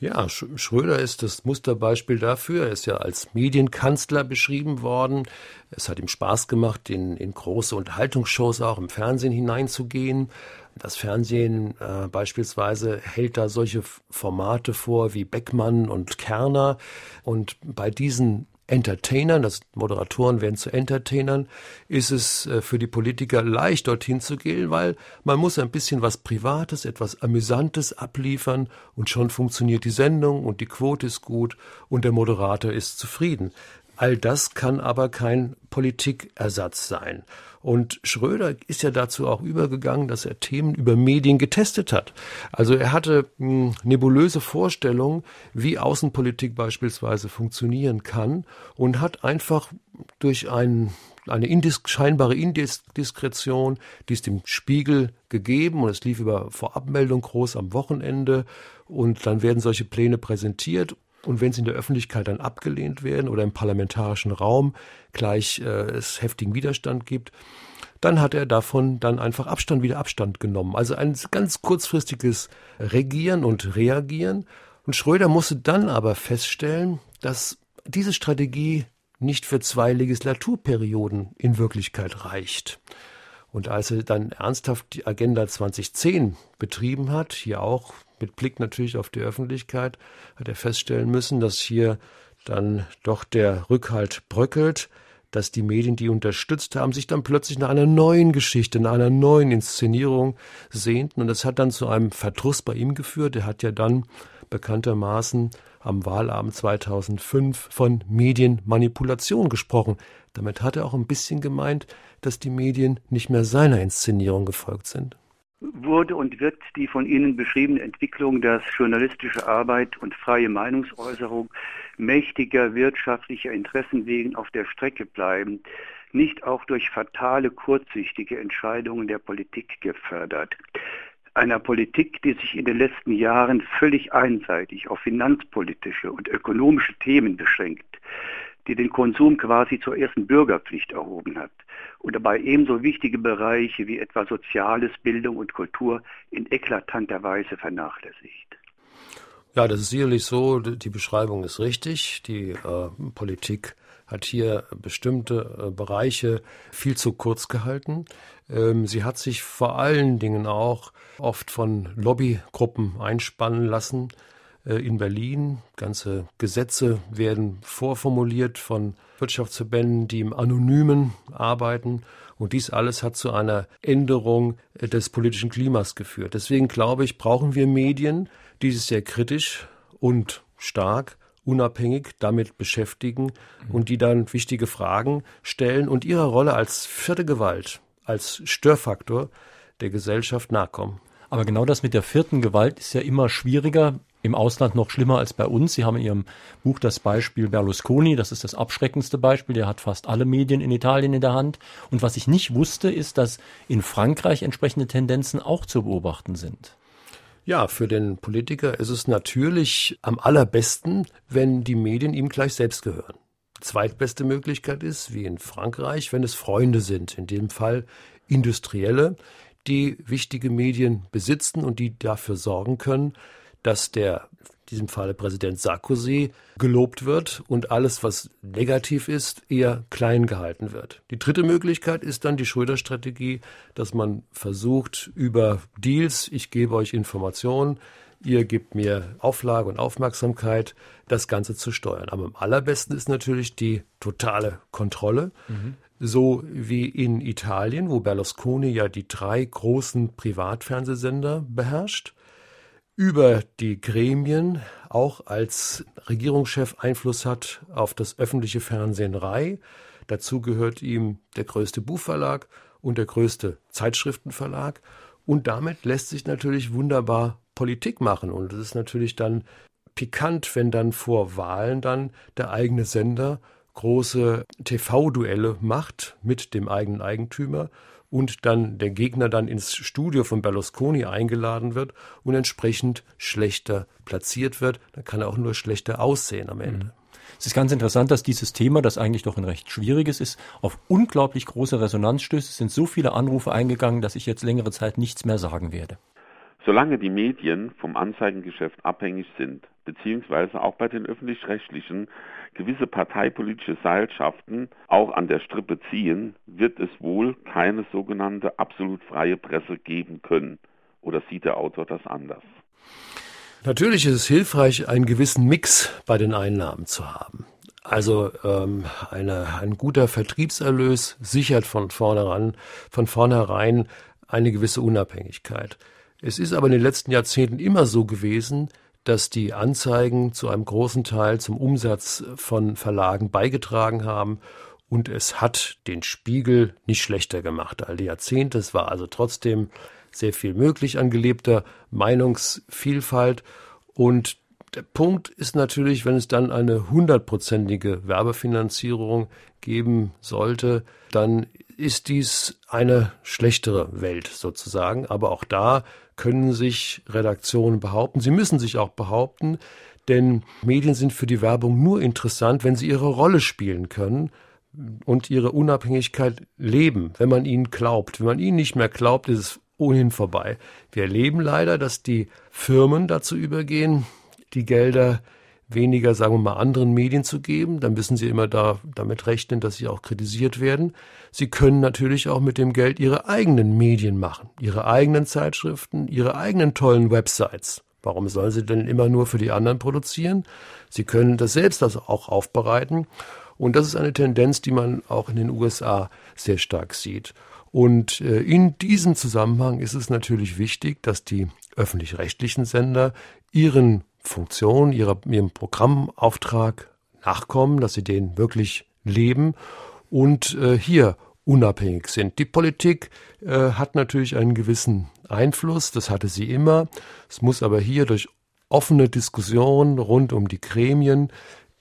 Ja, Schröder ist das Musterbeispiel dafür. Er ist ja als Medienkanzler beschrieben worden. Es hat ihm Spaß gemacht, in, in große Unterhaltungsshows auch im Fernsehen hineinzugehen. Das Fernsehen äh, beispielsweise hält da solche Formate vor wie Beckmann und Kerner. Und bei diesen Entertainern, das Moderatoren werden zu Entertainern, ist es äh, für die Politiker leicht dorthin zu gehen, weil man muss ein bisschen was Privates, etwas Amüsantes abliefern und schon funktioniert die Sendung und die Quote ist gut und der Moderator ist zufrieden. All das kann aber kein Politikersatz sein. Und Schröder ist ja dazu auch übergegangen, dass er Themen über Medien getestet hat. Also er hatte mh, hm, nebulöse Vorstellungen, wie Außenpolitik beispielsweise funktionieren kann und hat einfach durch ein, eine indis scheinbare Indiskretion, die ist dem Spiegel gegeben. Und es lief über Vorabmeldung groß am Wochenende. Und dann werden solche Pläne präsentiert und wenn sie in der Öffentlichkeit dann abgelehnt werden oder im parlamentarischen Raum gleich äh, es heftigen Widerstand gibt, dann hat er davon dann einfach Abstand wieder Abstand genommen. Also ein ganz kurzfristiges Regieren und Reagieren. Und Schröder musste dann aber feststellen, dass diese Strategie nicht für zwei Legislaturperioden in Wirklichkeit reicht. Und als er dann ernsthaft die Agenda 2010 betrieben hat, hier auch mit Blick natürlich auf die Öffentlichkeit, hat er feststellen müssen, dass hier dann doch der Rückhalt bröckelt, dass die Medien, die unterstützt haben, sich dann plötzlich nach einer neuen Geschichte, nach einer neuen Inszenierung sehnten. Und das hat dann zu einem Verdruss bei ihm geführt. Er hat ja dann bekanntermaßen am Wahlabend 2005 von Medienmanipulation gesprochen. Damit hat er auch ein bisschen gemeint, dass die Medien nicht mehr seiner Inszenierung gefolgt sind wurde und wird die von Ihnen beschriebene Entwicklung, dass journalistische Arbeit und freie Meinungsäußerung mächtiger wirtschaftlicher Interessen wegen auf der Strecke bleiben, nicht auch durch fatale, kurzsichtige Entscheidungen der Politik gefördert. Einer Politik, die sich in den letzten Jahren völlig einseitig auf finanzpolitische und ökonomische Themen beschränkt, die den Konsum quasi zur ersten Bürgerpflicht erhoben hat und dabei ebenso wichtige Bereiche wie etwa Soziales, Bildung und Kultur in eklatanter Weise vernachlässigt. Ja, das ist sicherlich so. Die Beschreibung ist richtig. Die äh, Politik hat hier bestimmte äh, Bereiche viel zu kurz gehalten. Ähm, sie hat sich vor allen Dingen auch oft von Lobbygruppen einspannen lassen in Berlin. Ganze Gesetze werden vorformuliert von Wirtschaftsverbänden, die im Anonymen arbeiten. Und dies alles hat zu einer Änderung äh, des politischen Klimas geführt. Deswegen glaube ich, brauchen wir Medien, die sich sehr kritisch und stark unabhängig damit beschäftigen und die dann wichtige Fragen stellen und ihrer Rolle als vierte Gewalt, als Störfaktor der Gesellschaft nachkommen. Aber genau das mit der vierten Gewalt ist ja immer schwieriger, im Ausland noch schlimmer als bei uns. Sie haben in Ihrem Buch das Beispiel Berlusconi, das ist das abschreckendste Beispiel, der hat fast alle Medien in Italien in der Hand. Und was ich nicht wusste, ist, dass in Frankreich entsprechende Tendenzen auch zu beobachten sind. Ja, für den Politiker ist es natürlich am allerbesten, wenn die Medien ihm gleich selbst gehören. Zweitbeste Möglichkeit ist, wie in Frankreich, wenn es Freunde sind, in dem Fall Industrielle, die wichtige Medien besitzen und die dafür sorgen können, dass der diesem Falle Präsident Sarkozy, gelobt wird und alles, was negativ ist, eher klein gehalten wird. Die dritte Möglichkeit ist dann die Schröder-Strategie, dass man versucht, über Deals, ich gebe euch Informationen, ihr gebt mir Auflage und Aufmerksamkeit, das Ganze zu steuern. Aber am allerbesten ist natürlich die totale Kontrolle. Mhm. So wie in Italien, wo Berlusconi ja die drei großen Privatfernsehsender beherrscht über die Gremien auch als Regierungschef Einfluss hat auf das öffentliche Fernsehen Rai. Dazu gehört ihm der größte Buchverlag und der größte Zeitschriftenverlag. Und damit lässt sich natürlich wunderbar Politik machen. Und es ist natürlich dann pikant, wenn dann vor Wahlen dann der eigene Sender große TV-Duelle macht mit dem eigenen Eigentümer und dann der Gegner dann ins Studio von Berlusconi eingeladen wird und entsprechend schlechter platziert wird, dann kann er auch nur schlechter aussehen am Ende. Mhm. Es ist ganz interessant, dass dieses Thema, das eigentlich doch ein recht schwieriges ist, auf unglaublich große Resonanz stößt. Es sind so viele Anrufe eingegangen, dass ich jetzt längere Zeit nichts mehr sagen werde. Solange die Medien vom Anzeigengeschäft abhängig sind, beziehungsweise auch bei den öffentlich-rechtlichen gewisse parteipolitische Seilschaften auch an der Strippe ziehen, wird es wohl keine sogenannte absolut freie Presse geben können. Oder sieht der Autor das anders? Natürlich ist es hilfreich, einen gewissen Mix bei den Einnahmen zu haben. Also ähm, eine, ein guter Vertriebserlös sichert von vornherein, von vornherein eine gewisse Unabhängigkeit. Es ist aber in den letzten Jahrzehnten immer so gewesen, dass die Anzeigen zu einem großen Teil zum Umsatz von Verlagen beigetragen haben und es hat den Spiegel nicht schlechter gemacht all die Jahrzehnte. Es war also trotzdem sehr viel möglich an gelebter Meinungsvielfalt und der Punkt ist natürlich, wenn es dann eine hundertprozentige Werbefinanzierung geben sollte, dann ist dies eine schlechtere Welt sozusagen. Aber auch da können sich Redaktionen behaupten. Sie müssen sich auch behaupten, denn Medien sind für die Werbung nur interessant, wenn sie ihre Rolle spielen können und ihre Unabhängigkeit leben, wenn man ihnen glaubt. Wenn man ihnen nicht mehr glaubt, ist es ohnehin vorbei. Wir erleben leider, dass die Firmen dazu übergehen, die Gelder weniger, sagen wir mal, anderen Medien zu geben. Dann müssen sie immer da, damit rechnen, dass sie auch kritisiert werden. Sie können natürlich auch mit dem Geld ihre eigenen Medien machen, ihre eigenen Zeitschriften, ihre eigenen tollen Websites. Warum sollen sie denn immer nur für die anderen produzieren? Sie können das selbst das auch aufbereiten. Und das ist eine Tendenz, die man auch in den USA sehr stark sieht. Und äh, in diesem Zusammenhang ist es natürlich wichtig, dass die öffentlich-rechtlichen Sender ihren Funktion, ihrer, ihrem Programmauftrag nachkommen, dass sie den wirklich leben und äh, hier unabhängig sind. Die Politik äh, hat natürlich einen gewissen Einfluss, das hatte sie immer. Es muss aber hier durch offene Diskussionen rund um die Gremien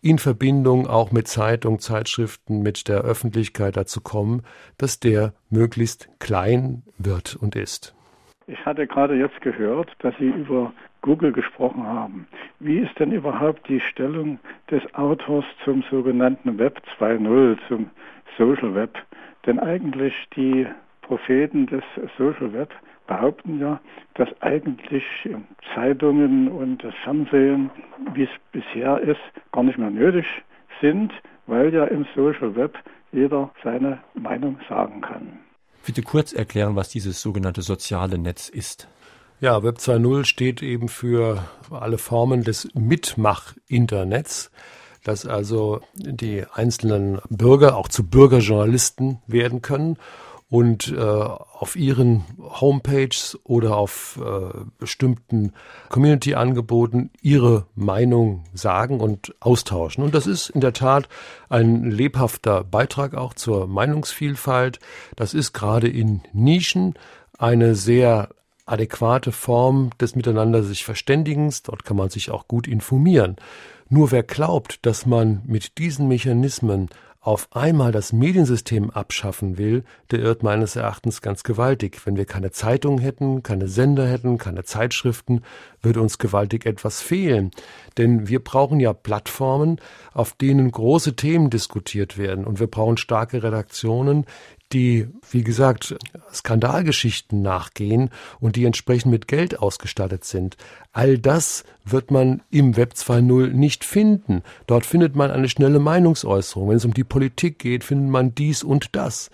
in Verbindung auch mit Zeitungen, Zeitschriften, mit der Öffentlichkeit dazu kommen, dass der möglichst klein wird und ist. Ich hatte gerade jetzt gehört, dass Sie über Google gesprochen haben. Wie ist denn überhaupt die Stellung des Autors zum sogenannten Web 2.0, zum Social Web? Denn eigentlich die Propheten des Social Web behaupten ja, dass eigentlich Zeitungen und das Fernsehen, wie es bisher ist, gar nicht mehr nötig sind, weil ja im Social Web jeder seine Meinung sagen kann. Bitte kurz erklären, was dieses sogenannte soziale Netz ist. Ja, Web 2.0 steht eben für alle Formen des Mitmach-Internets, dass also die einzelnen Bürger auch zu Bürgerjournalisten werden können und äh, auf ihren Homepages oder auf äh, bestimmten Community-Angeboten ihre Meinung sagen und austauschen. Und das ist in der Tat ein lebhafter Beitrag auch zur Meinungsvielfalt. Das ist gerade in Nischen eine sehr adäquate Form des Miteinander sich Verständigens. Dort kann man sich auch gut informieren. Nur wer glaubt, dass man mit diesen Mechanismen auf einmal das Mediensystem abschaffen will, der irrt meines Erachtens ganz gewaltig. Wenn wir keine Zeitungen hätten, keine Sender hätten, keine Zeitschriften, würde uns gewaltig etwas fehlen. Denn wir brauchen ja Plattformen, auf denen große Themen diskutiert werden. Und wir brauchen starke Redaktionen, die, wie gesagt, Skandalgeschichten nachgehen und die entsprechend mit Geld ausgestattet sind. All das wird man im Web 2.0 nicht finden. Dort findet man eine schnelle Meinungsäußerung. Wenn es um die Politik geht, findet man dies und das.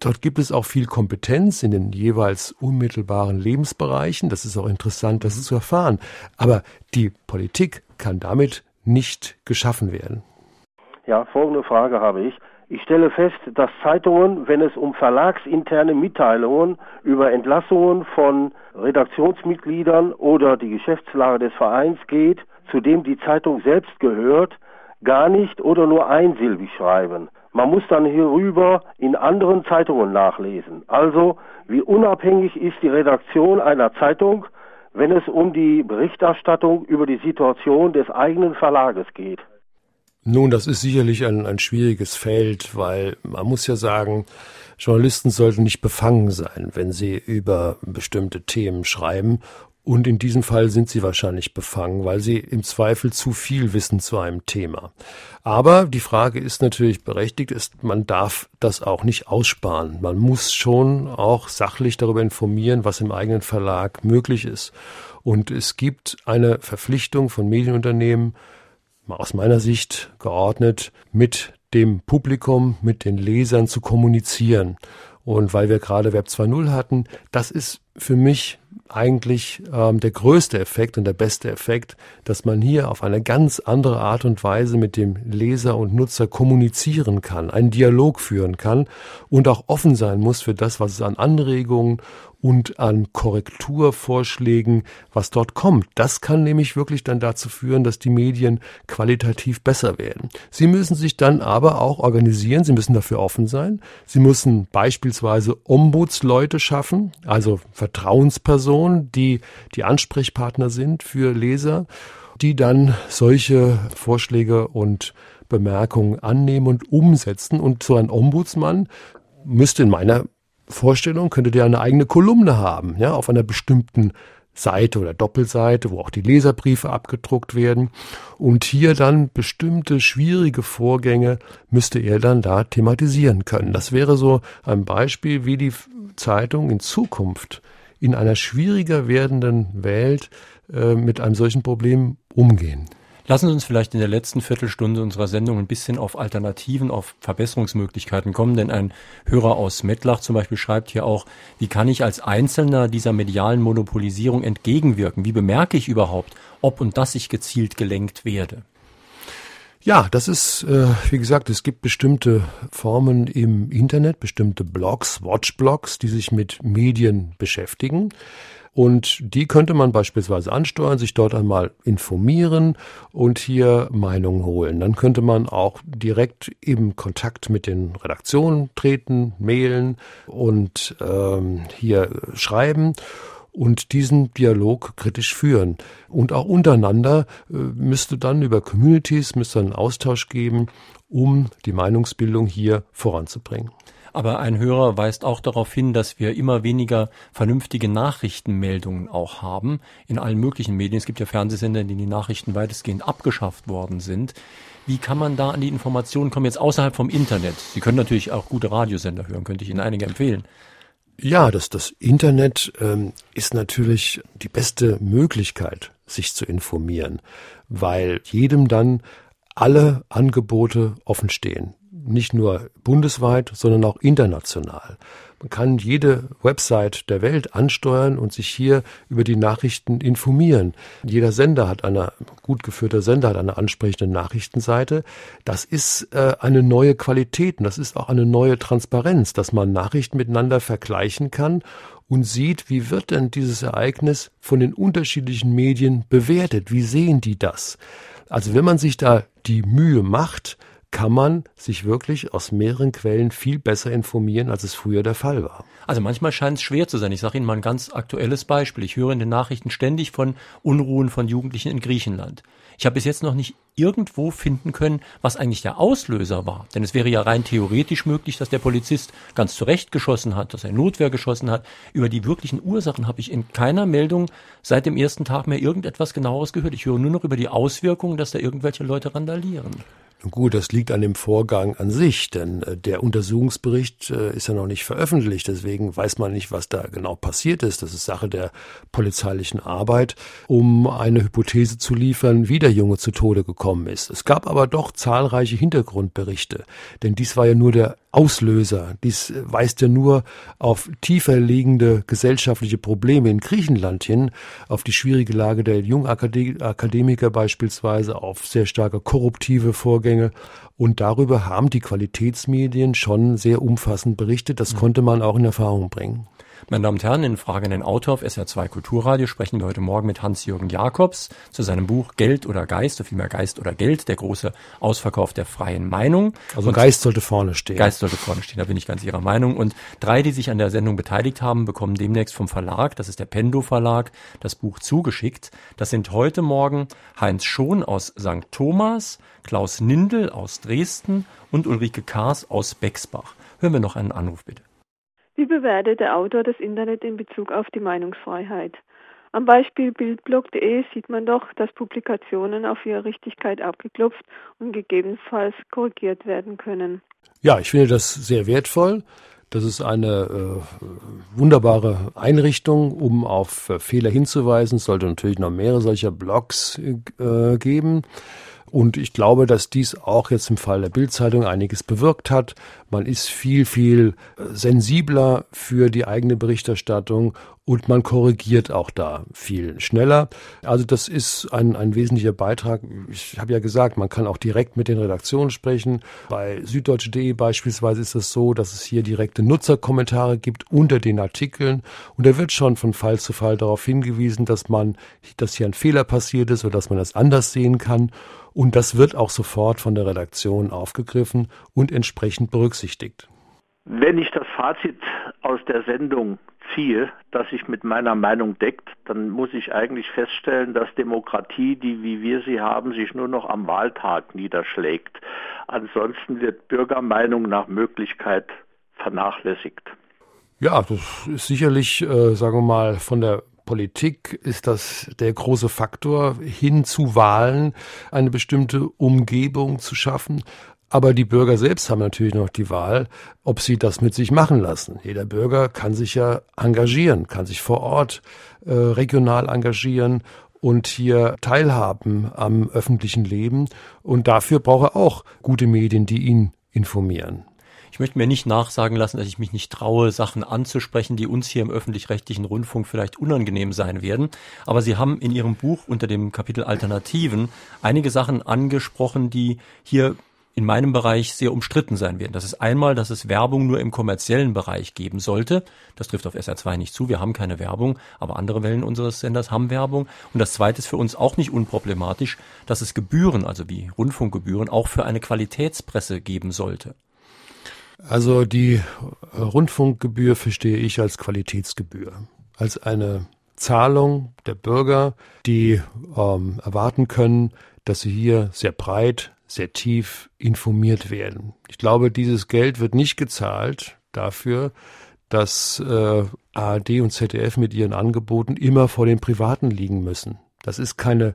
Dort gibt es auch viel Kompetenz in den jeweils unmittelbaren Lebensbereichen. Das ist auch interessant, das zu erfahren. Aber die Politik kann damit nicht geschaffen werden. Ja, folgende Frage habe ich. Ich stelle fest, dass Zeitungen, wenn es um verlagsinterne Mitteilungen über Entlassungen von Redaktionsmitgliedern oder die Geschäftslage des Vereins geht, zu dem die Zeitung selbst gehört, gar nicht oder nur einsilbig schreiben. Man muss dann hierüber in anderen Zeitungen nachlesen. Also, wie unabhängig ist die Redaktion einer Zeitung, wenn es um die Berichterstattung über die Situation des eigenen Verlages geht? Nun, das ist sicherlich ein, ein schwieriges Feld, weil man muss ja sagen, Journalisten sollten nicht befangen sein, wenn sie über bestimmte Themen schreiben. Und in diesem Fall sind sie wahrscheinlich befangen, weil sie im Zweifel zu viel wissen zu einem Thema. Aber die Frage ist natürlich berechtigt, ist, man darf das auch nicht aussparen. Man muss schon auch sachlich darüber informieren, was im eigenen Verlag möglich ist. Und es gibt eine Verpflichtung von Medienunternehmen, aus meiner Sicht geordnet, mit dem Publikum, mit den Lesern zu kommunizieren. Und weil wir gerade Web 2.0 hatten, das ist für mich eigentlich ähm, der größte Effekt und der beste Effekt, dass man hier auf eine ganz andere Art und Weise mit dem Leser und Nutzer kommunizieren kann, einen Dialog führen kann und auch offen sein muss für das, was es an Anregungen und an Korrekturvorschlägen, was dort kommt. Das kann nämlich wirklich dann dazu führen, dass die Medien qualitativ besser werden. Sie müssen sich dann aber auch organisieren, sie müssen dafür offen sein. Sie müssen beispielsweise Ombudsleute schaffen, also Vertrauenspersonen, die die Ansprechpartner sind für Leser, die dann solche Vorschläge und Bemerkungen annehmen und umsetzen. Und so ein Ombudsmann müsste in meiner Vorstellung könnte der eine eigene Kolumne haben, ja, auf einer bestimmten Seite oder Doppelseite, wo auch die Leserbriefe abgedruckt werden. Und hier dann bestimmte schwierige Vorgänge müsste er dann da thematisieren können. Das wäre so ein Beispiel, wie die Zeitung in Zukunft in einer schwieriger werdenden Welt äh, mit einem solchen Problem umgehen. Lassen Sie uns vielleicht in der letzten Viertelstunde unserer Sendung ein bisschen auf Alternativen, auf Verbesserungsmöglichkeiten kommen, denn ein Hörer aus Mettlach zum Beispiel schreibt hier auch, wie kann ich als Einzelner dieser medialen Monopolisierung entgegenwirken? Wie bemerke ich überhaupt, ob und dass ich gezielt gelenkt werde? Ja, das ist, äh, wie gesagt, es gibt bestimmte Formen im Internet, bestimmte Blogs, Watchblogs, die sich mit Medien beschäftigen. Und die könnte man beispielsweise ansteuern, sich dort einmal informieren und hier Meinungen holen. Dann könnte man auch direkt im Kontakt mit den Redaktionen treten, mailen und ähm, hier schreiben. und diesen Dialog kritisch führen. Und auch untereinander äh, müsste dann über Communities, müsste einen Austausch geben, um die Meinungsbildung hier voranzubringen. Aber ein Hörer weist auch darauf hin, dass wir immer weniger vernünftige Nachrichtenmeldungen auch haben in allen möglichen Medien. Es gibt ja Fernsehsender, in denen die Nachrichten weitestgehend abgeschafft worden sind. Wie kann man da an die Informationen kommen, jetzt außerhalb vom Internet? Sie können natürlich auch gute Radiosender hören, könnte ich Ihnen einige empfehlen. Ja, das, das Internet ähm, ist natürlich die beste Möglichkeit, sich zu informieren, weil jedem dann alle Angebote offen stehen nicht nur bundesweit, sondern auch international. Man kann jede Website der Welt ansteuern und sich hier über die Nachrichten informieren. Jeder Sender hat eine, gut geführter Sender hat eine ansprechende Nachrichtenseite. Das ist äh, eine neue Qualität und das ist auch eine neue Transparenz, dass man Nachrichten miteinander vergleichen kann und sieht, wie wird denn dieses Ereignis von den unterschiedlichen Medien bewertet? Wie sehen die das? Also wenn man sich da die Mühe macht, kann man sich wirklich aus mehreren Quellen viel besser informieren, als es früher der Fall war. Also manchmal scheint es schwer zu sein. Ich sage Ihnen mal ein ganz aktuelles Beispiel. Ich höre in den Nachrichten ständig von Unruhen von Jugendlichen in Griechenland. Ich habe bis jetzt noch nicht irgendwo finden können, was eigentlich der Auslöser war. Denn es wäre ja rein theoretisch möglich, dass der Polizist ganz zurecht geschossen hat, dass er Notwehr geschossen hat. Über die wirklichen Ursachen habe ich in keiner Meldung seit dem ersten Tag mehr irgendetwas genaueres gehört. Ich höre nur noch über die Auswirkungen, dass da irgendwelche Leute randalieren. Gut, das liegt an dem Vorgang an sich, denn äh, der Untersuchungsbericht äh, ist ja noch nicht veröffentlicht, deswegen weiß man nicht, was da genau passiert ist. Das ist Sache der polizeilichen Arbeit, um eine Hypothese zu liefern, wie der Junge zu Tode gekommen ist. Es gab aber doch zahlreiche Hintergrundberichte, denn dies war ja nur der Auslöser. Dies weist ja nur auf tiefer liegende gesellschaftliche Probleme in Griechenland hin, auf die schwierige Lage der Jungakademiker beispielsweise, auf sehr starke korruptive Vorgänge. Und darüber haben die Qualitätsmedien schon sehr umfassend berichtet. Das mhm. konnte man auch in Erfahrung bringen. Meine Damen und Herren, in Frage an den Autor auf SR2 Kulturradio sprechen wir heute Morgen mit Hans-Jürgen Jakobs zu seinem Buch Geld oder Geist, oder vielmehr Geist oder Geld, der große Ausverkauf der freien Meinung. Also und Geist sollte vorne stehen. Geist sollte vorne stehen, da bin ich ganz Ihrer Meinung. Und drei, die sich an der Sendung beteiligt haben, bekommen demnächst vom Verlag, das ist der Pendo Verlag, das Buch zugeschickt. Das sind heute Morgen Heinz Schon aus St. Thomas, Klaus Nindel aus Dresden und Ulrike Kaas aus Bexbach. Hören wir noch einen Anruf bitte. Wie bewertet der Autor das Internet in Bezug auf die Meinungsfreiheit? Am Beispiel bildblog.de sieht man doch, dass Publikationen auf ihre Richtigkeit abgeklopft und gegebenenfalls korrigiert werden können. Ja, ich finde das sehr wertvoll. Das ist eine äh, wunderbare Einrichtung, um auf äh, Fehler hinzuweisen. Es sollte natürlich noch mehrere solcher Blogs äh, geben. Und ich glaube, dass dies auch jetzt im Fall der Bildzeitung einiges bewirkt hat. Man ist viel, viel äh, sensibler für die eigene Berichterstattung und man korrigiert auch da viel schneller. Also das ist ein, ein wesentlicher Beitrag. Ich habe ja gesagt, man kann auch direkt mit den Redaktionen sprechen. Bei süddeutsche.de beispielsweise ist es so, dass es hier direkte Nutzerkommentare gibt unter den Artikeln und da wird schon von Fall zu Fall darauf hingewiesen, dass man, dass hier ein Fehler passiert ist oder dass man das anders sehen kann. Und das wird auch sofort von der Redaktion aufgegriffen und entsprechend berücksichtigt. Wenn ich das Fazit aus der Sendung ziehe, das sich mit meiner Meinung deckt, dann muss ich eigentlich feststellen, dass Demokratie, die wie wir sie haben, sich nur noch am Wahltag niederschlägt. Ansonsten wird Bürgermeinung nach Möglichkeit vernachlässigt. Ja, das ist sicherlich, äh, sagen wir mal, von der Politik ist das der große Faktor, hin zu Wahlen eine bestimmte Umgebung zu schaffen. Aber die Bürger selbst haben natürlich noch die Wahl, ob sie das mit sich machen lassen. Jeder Bürger kann sich ja engagieren, kann sich vor Ort äh, regional engagieren und hier teilhaben am öffentlichen Leben. Und dafür braucht er auch gute Medien, die ihn informieren. Ich möchte mir nicht nachsagen lassen, dass ich mich nicht traue, Sachen anzusprechen, die uns hier im öffentlich-rechtlichen Rundfunk vielleicht unangenehm sein werden. Aber Sie haben in Ihrem Buch unter dem Kapitel Alternativen einige Sachen angesprochen, die hier in meinem Bereich sehr umstritten sein werden. Das ist einmal, dass es Werbung nur im kommerziellen Bereich geben sollte. Das trifft auf SR2 nicht zu. Wir haben keine Werbung, aber andere Wellen unseres Senders haben Werbung. Und das zweite ist für uns auch nicht unproblematisch, dass es Gebühren, also wie Rundfunkgebühren, auch für eine Qualitätspresse geben sollte. Also die Rundfunkgebühr verstehe ich als Qualitätsgebühr, als eine Zahlung der Bürger, die ähm, erwarten können, dass sie hier sehr breit, sehr tief informiert werden. Ich glaube, dieses Geld wird nicht gezahlt dafür, dass äh, ARD und ZDF mit ihren Angeboten immer vor den Privaten liegen müssen. Das ist keine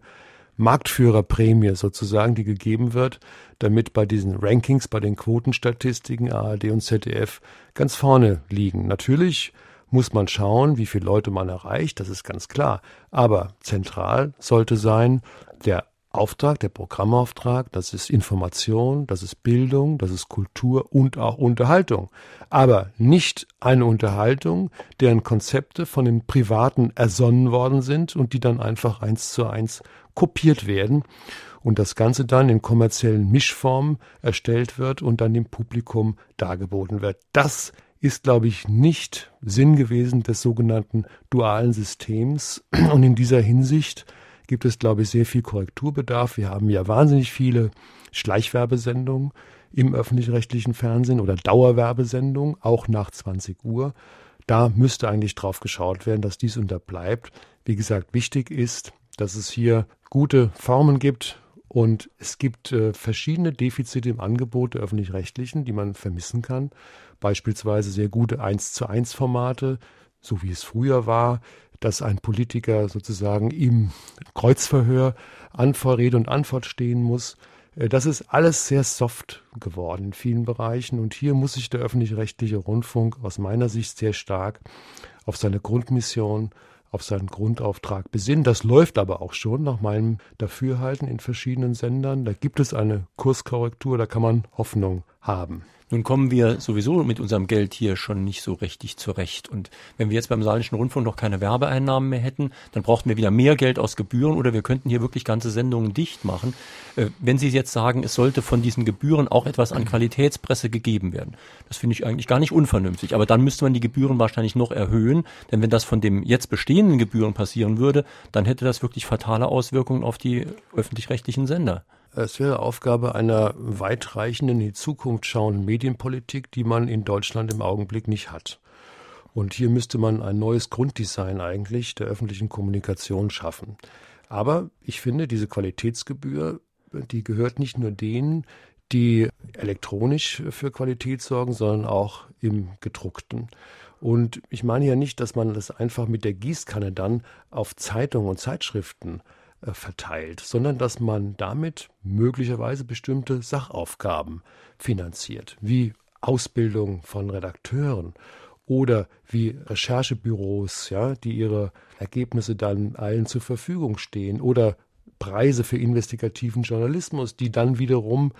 Marktführerprämie sozusagen, die gegeben wird, damit bei diesen Rankings, bei den Quotenstatistiken ARD und ZDF ganz vorne liegen. Natürlich muss man schauen, wie viele Leute man erreicht, das ist ganz klar. Aber zentral sollte sein, der Auftrag, der Programmauftrag, das ist Information, das ist Bildung, das ist Kultur und auch Unterhaltung. Aber nicht eine Unterhaltung, deren Konzepte von den Privaten ersonnen worden sind und die dann einfach eins zu eins kopiert werden und das Ganze dann in kommerziellen Mischformen erstellt wird und dann dem Publikum dargeboten wird. Das ist, glaube ich, nicht Sinn gewesen des sogenannten dualen Systems. Und in dieser Hinsicht gibt es, glaube ich, sehr viel Korrekturbedarf. Wir haben ja wahnsinnig viele Schleichwerbesendungen im öffentlich-rechtlichen Fernsehen oder Dauerwerbesendungen, auch nach 20 Uhr. Da müsste eigentlich drauf geschaut werden, dass dies unterbleibt. Wie gesagt, wichtig ist, dass es hier gute Formen gibt und es gibt äh, verschiedene Defizite im Angebot der öffentlich-rechtlichen, die man vermissen kann. Beispielsweise sehr gute 1 zu 1 Formate, so wie es früher war, dass ein Politiker sozusagen im Kreuzverhör an vor Rede und Antwort stehen muss. Äh, das ist alles sehr soft geworden in vielen Bereichen und hier muss sich der öffentlich-rechtliche Rundfunk aus meiner Sicht sehr stark auf seine Grundmission, auf seinen Grundauftrag besinnen. Das läuft aber auch schon nach meinem Dafürhalten in verschiedenen Sendern. Da gibt es eine Kurskorrektur, da kann man Hoffnung haben. Nun kommen wir sowieso mit unserem Geld hier schon nicht so richtig zurecht. Und wenn wir jetzt beim Saarländischen Rundfunk noch keine Werbeeinnahmen mehr hätten, dann brauchten wir wieder mehr Geld aus Gebühren oder wir könnten hier wirklich ganze Sendungen dicht machen. Äh, wenn Sie jetzt sagen, es sollte von diesen Gebühren auch etwas an Qualitätspresse gegeben werden, das finde ich eigentlich gar nicht unvernünftig. Aber dann müsste man die Gebühren wahrscheinlich noch erhöhen, denn wenn das von dem jetzt bestehenden Gebühren passieren würde, dann hätte das wirklich fatale Auswirkungen auf die öffentlich-rechtlichen Sender. Es wäre Aufgabe einer weitreichenden, in die Zukunft schauenden Medienpolitik, die man in Deutschland im Augenblick nicht hat. Und hier müsste man ein neues Grunddesign eigentlich der öffentlichen Kommunikation schaffen. Aber ich finde, diese Qualitätsgebühr, die gehört nicht nur denen, die elektronisch für Qualität sorgen, sondern auch im gedruckten. Und ich meine ja nicht, dass man das einfach mit der Gießkanne dann auf Zeitungen und Zeitschriften äh, verteilt, sondern dass man damit möglicherweise bestimmte Sachaufgaben finanziert, wie Ausbildung von Redakteuren oder wie Recherchebüros, ja, die ihre Ergebnisse dann allen zur Verfügung stehen oder Preise für investigativen Journalismus, die dann wiederum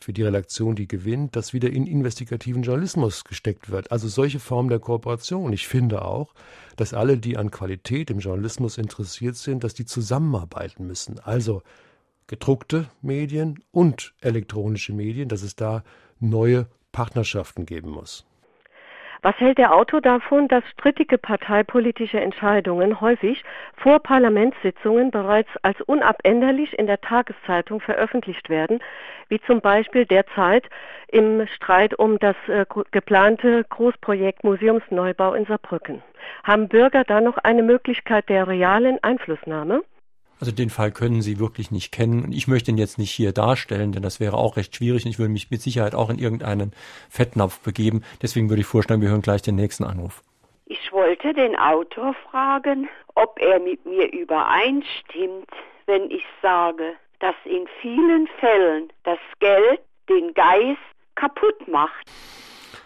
für die Redaktion, die gewinnt, das wieder in investigativen Journalismus gesteckt wird. Also solche Formen der Kooperation. Ich finde auch, dass alle, die an Qualität im Journalismus interessiert sind, dass die zusammenarbeiten müssen. Also gedruckte Medien und elektronische Medien, dass es da neue Partnerschaften geben muss. Was hält der Autor davon, dass strittige parteipolitische Entscheidungen häufig vor Parlamentssitzungen bereits als unabänderlich in der Tageszeitung veröffentlicht werden, wie zum Beispiel derzeit im Streit um das äh, geplante Großprojekt Museumsneubau in Saarbrücken? Haben Bürger da noch eine Möglichkeit der realen Einflussnahme? Also den Fall können Sie wirklich nicht kennen. Und ich möchte ihn jetzt nicht hier darstellen, denn das wäre auch recht schwierig und ich würde mich mit Sicherheit auch in irgendeinen Fettnapf begeben. Deswegen würde ich vorschlagen, wir hören gleich den nächsten Anruf. Ich wollte den Autor fragen, ob er mit mir übereinstimmt, wenn ich sage, dass in vielen Fällen das Geld den Geist kaputt macht.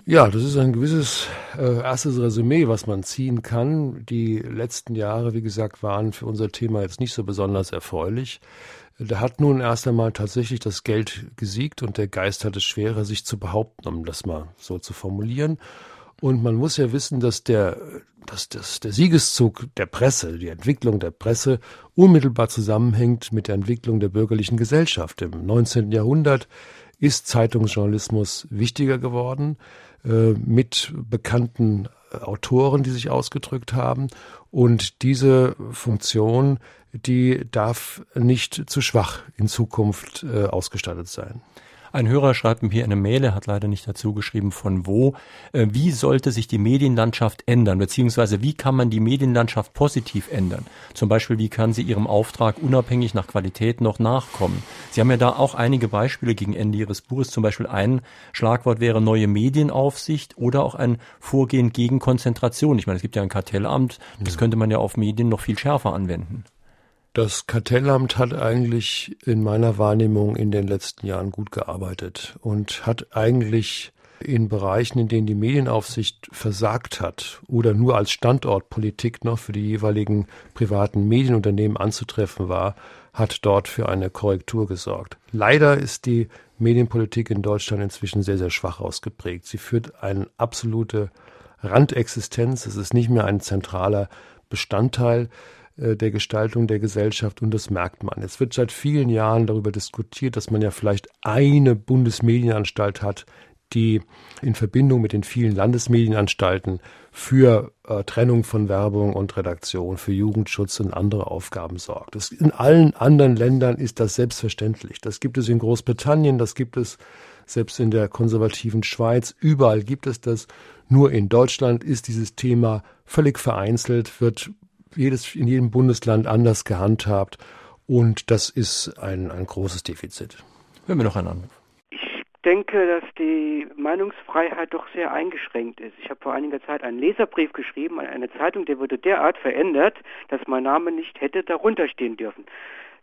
Ja, das ist ein gewisses äh, erstes Resümee, was man ziehen kann. Die letzten Jahre, wie gesagt, waren für unser Thema jetzt nicht so besonders erfreulich. Da hat nun erst einmal tatsächlich das Geld gesiegt und der Geist hat es schwerer, sich zu behaupten, um das mal so zu formulieren. Und man muss ja wissen, dass der, dass das, der Siegeszug der Presse, die Entwicklung der Presse unmittelbar zusammenhängt mit der Entwicklung der bürgerlichen Gesellschaft. Im 19. Jahrhundert ist Zeitungsjournalismus wichtiger geworden. Äh, mit bekannten äh, Autoren, die sich ausgedrückt haben. Und diese Funktion, die darf nicht zu schwach in Zukunft äh, ausgestattet sein. Ein Hörer schreibt mir hier eine Mail, er hat leider nicht dazu geschrieben, von wo. Äh, wie sollte sich die Medienlandschaft ändern, beziehungsweise wie kann man die Medienlandschaft positiv ändern? Zum Beispiel, wie kann sie ihrem Auftrag unabhängig nach Qualität noch nachkommen? Sie haben ja da auch einige Beispiele gegen Ende Ihres Buches. Zum Beispiel ein Schlagwort wäre neue Medienaufsicht oder auch ein Vorgehen gegen Konzentration. Ich meine, es gibt ja ein Kartellamt, das könnte man ja auf Medien noch viel schärfer anwenden. Das Kartellamt hat eigentlich in meiner Wahrnehmung in den letzten Jahren gut gearbeitet und hat eigentlich in Bereichen, in denen die Medienaufsicht versagt hat oder nur als Standortpolitik noch für die jeweiligen privaten Medienunternehmen anzutreffen war, hat dort für eine Korrektur gesorgt. Leider ist die Medienpolitik in Deutschland inzwischen sehr, sehr schwach ausgeprägt. Sie führt eine absolute Randexistenz. Es ist nicht mehr ein zentraler Bestandteil der Gestaltung der Gesellschaft und das merkt man. Es wird seit vielen Jahren darüber diskutiert, dass man ja vielleicht eine Bundesmedienanstalt hat, die in Verbindung mit den vielen Landesmedienanstalten für äh, Trennung von Werbung und Redaktion, für Jugendschutz und andere Aufgaben sorgt. Das, in allen anderen Ländern ist das selbstverständlich. Das gibt es in Großbritannien, das gibt es selbst in der konservativen Schweiz. Überall gibt es das. Nur in Deutschland ist dieses Thema völlig vereinzelt, wird jedes, in jedem Bundesland anders gehandhabt. Und das ist ein, ein großes Defizit. Hören wir noch einen Anruf. Ich denke, dass die Meinungsfreiheit doch sehr eingeschränkt ist. Ich habe vor einiger Zeit einen Leserbrief geschrieben an eine Zeitung, der wurde derart verändert, dass mein Name nicht hätte darunter stehen dürfen.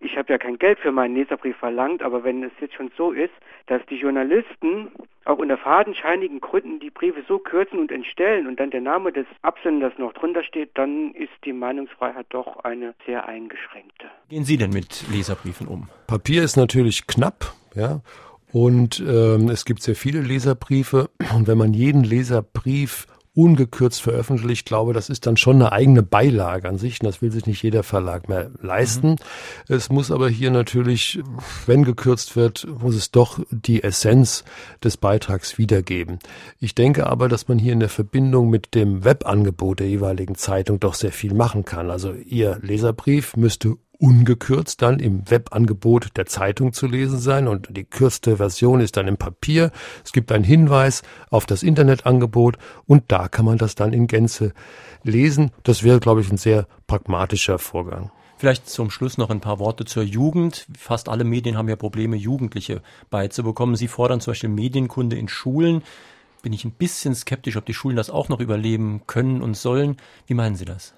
Ich habe ja kein Geld für meinen Leserbrief verlangt, aber wenn es jetzt schon so ist, dass die Journalisten auch unter fadenscheinigen Gründen die Briefe so kürzen und entstellen und dann der Name des Absenders noch drunter steht, dann ist die Meinungsfreiheit doch eine sehr eingeschränkte. Gehen Sie denn mit Leserbriefen um? Papier ist natürlich knapp, ja. Und ähm, es gibt sehr viele Leserbriefe. Und wenn man jeden Leserbrief ungekürzt veröffentlicht. Ich glaube, das ist dann schon eine eigene Beilage an sich. Und das will sich nicht jeder Verlag mehr leisten. Mhm. Es muss aber hier natürlich, wenn gekürzt wird, muss es doch die Essenz des Beitrags wiedergeben. Ich denke aber, dass man hier in der Verbindung mit dem Webangebot der jeweiligen Zeitung doch sehr viel machen kann. Also Ihr Leserbrief müsste ungekürzt dann im Webangebot der Zeitung zu lesen sein und die kürzte Version ist dann im Papier. Es gibt einen Hinweis auf das Internetangebot und da kann man das dann in Gänze lesen. Das wäre, glaube ich, ein sehr pragmatischer Vorgang. Vielleicht zum Schluss noch ein paar Worte zur Jugend. Fast alle Medien haben ja Probleme, Jugendliche beizubekommen. Sie fordern zum Beispiel Medienkunde in Schulen. Bin ich ein bisschen skeptisch, ob die Schulen das auch noch überleben können und sollen. Wie meinen Sie das?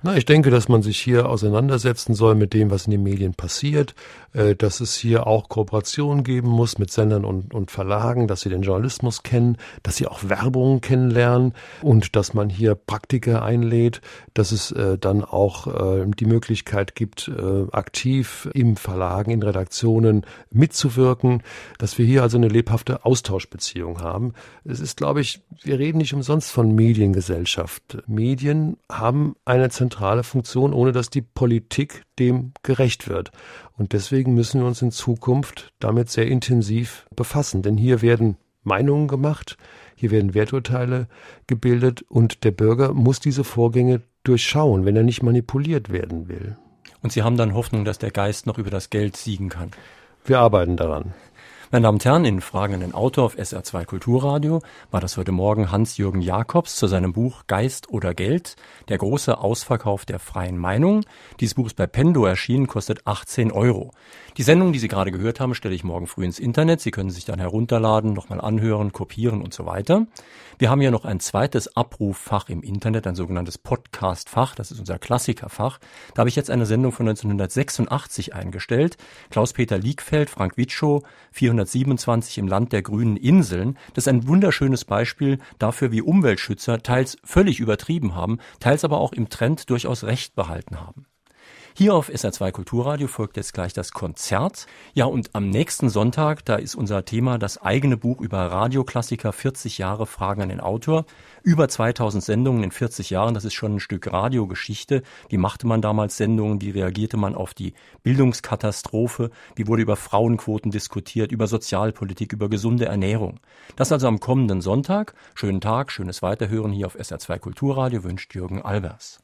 Na, ich denke, dass man sich hier auseinandersetzen soll mit dem, was in den Medien passiert, äh, dass es hier auch Kooperationen geben muss mit Sendern und, und Verlagen, dass sie den Journalismus kennen, dass sie auch Werbung kennenlernen und dass man hier Praktiker einlädt, dass es äh, dann auch äh, die Möglichkeit gibt, äh, aktiv im Verlagen, in Redaktionen mitzuwirken, dass wir hier also eine lebhafte Austauschbeziehung haben. Es ist, glaube ich, wir reden nicht umsonst von Mediengesellschaft. Medien haben eine zentrale Funktion, ohne dass die Politik dem gerecht wird. Und deswegen müssen wir uns in Zukunft damit sehr intensiv befassen. Denn hier werden Meinungen gemacht, hier werden Werturteile gebildet und der Bürger muss diese Vorgänge durchschauen, wenn er nicht manipuliert werden will. Und Sie haben dann Hoffnung, dass der Geist noch über das Geld siegen kann? Wir arbeiten daran. Meine Damen und Herren, in Fragen an den Autor auf SR2 Kulturradio war das heute Morgen Hans-Jürgen Jakobs zu seinem Buch Geist oder Geld, der große Ausverkauf der freien Meinung. Dieses Buch ist bei Pendo erschienen, kostet 18 Euro. Die Sendung, die Sie gerade gehört haben, stelle ich morgen früh ins Internet. Sie können sich dann herunterladen, nochmal anhören, kopieren und so weiter. Wir haben ja noch ein zweites Abruffach im Internet, ein sogenanntes Podcast-Fach. Das ist unser Klassikerfach. Da habe ich jetzt eine Sendung von 1986 eingestellt. Klaus-Peter Liegfeld, Frank Witschow, 427 im Land der grünen Inseln. Das ist ein wunderschönes Beispiel dafür, wie Umweltschützer teils völlig übertrieben haben, teils aber auch im Trend durchaus Recht behalten haben. Hier auf SR2 Kulturradio folgt jetzt gleich das Konzert. Ja, und am nächsten Sonntag, da ist unser Thema das eigene Buch über Radioklassiker 40 Jahre Fragen an den Autor. Über 2000 Sendungen in 40 Jahren, das ist schon ein Stück Radiogeschichte. Wie machte man damals Sendungen? Wie reagierte man auf die Bildungskatastrophe? Wie wurde über Frauenquoten diskutiert, über Sozialpolitik, über gesunde Ernährung? Das also am kommenden Sonntag. Schönen Tag, schönes Weiterhören hier auf SR2 Kulturradio wünscht Jürgen Albers.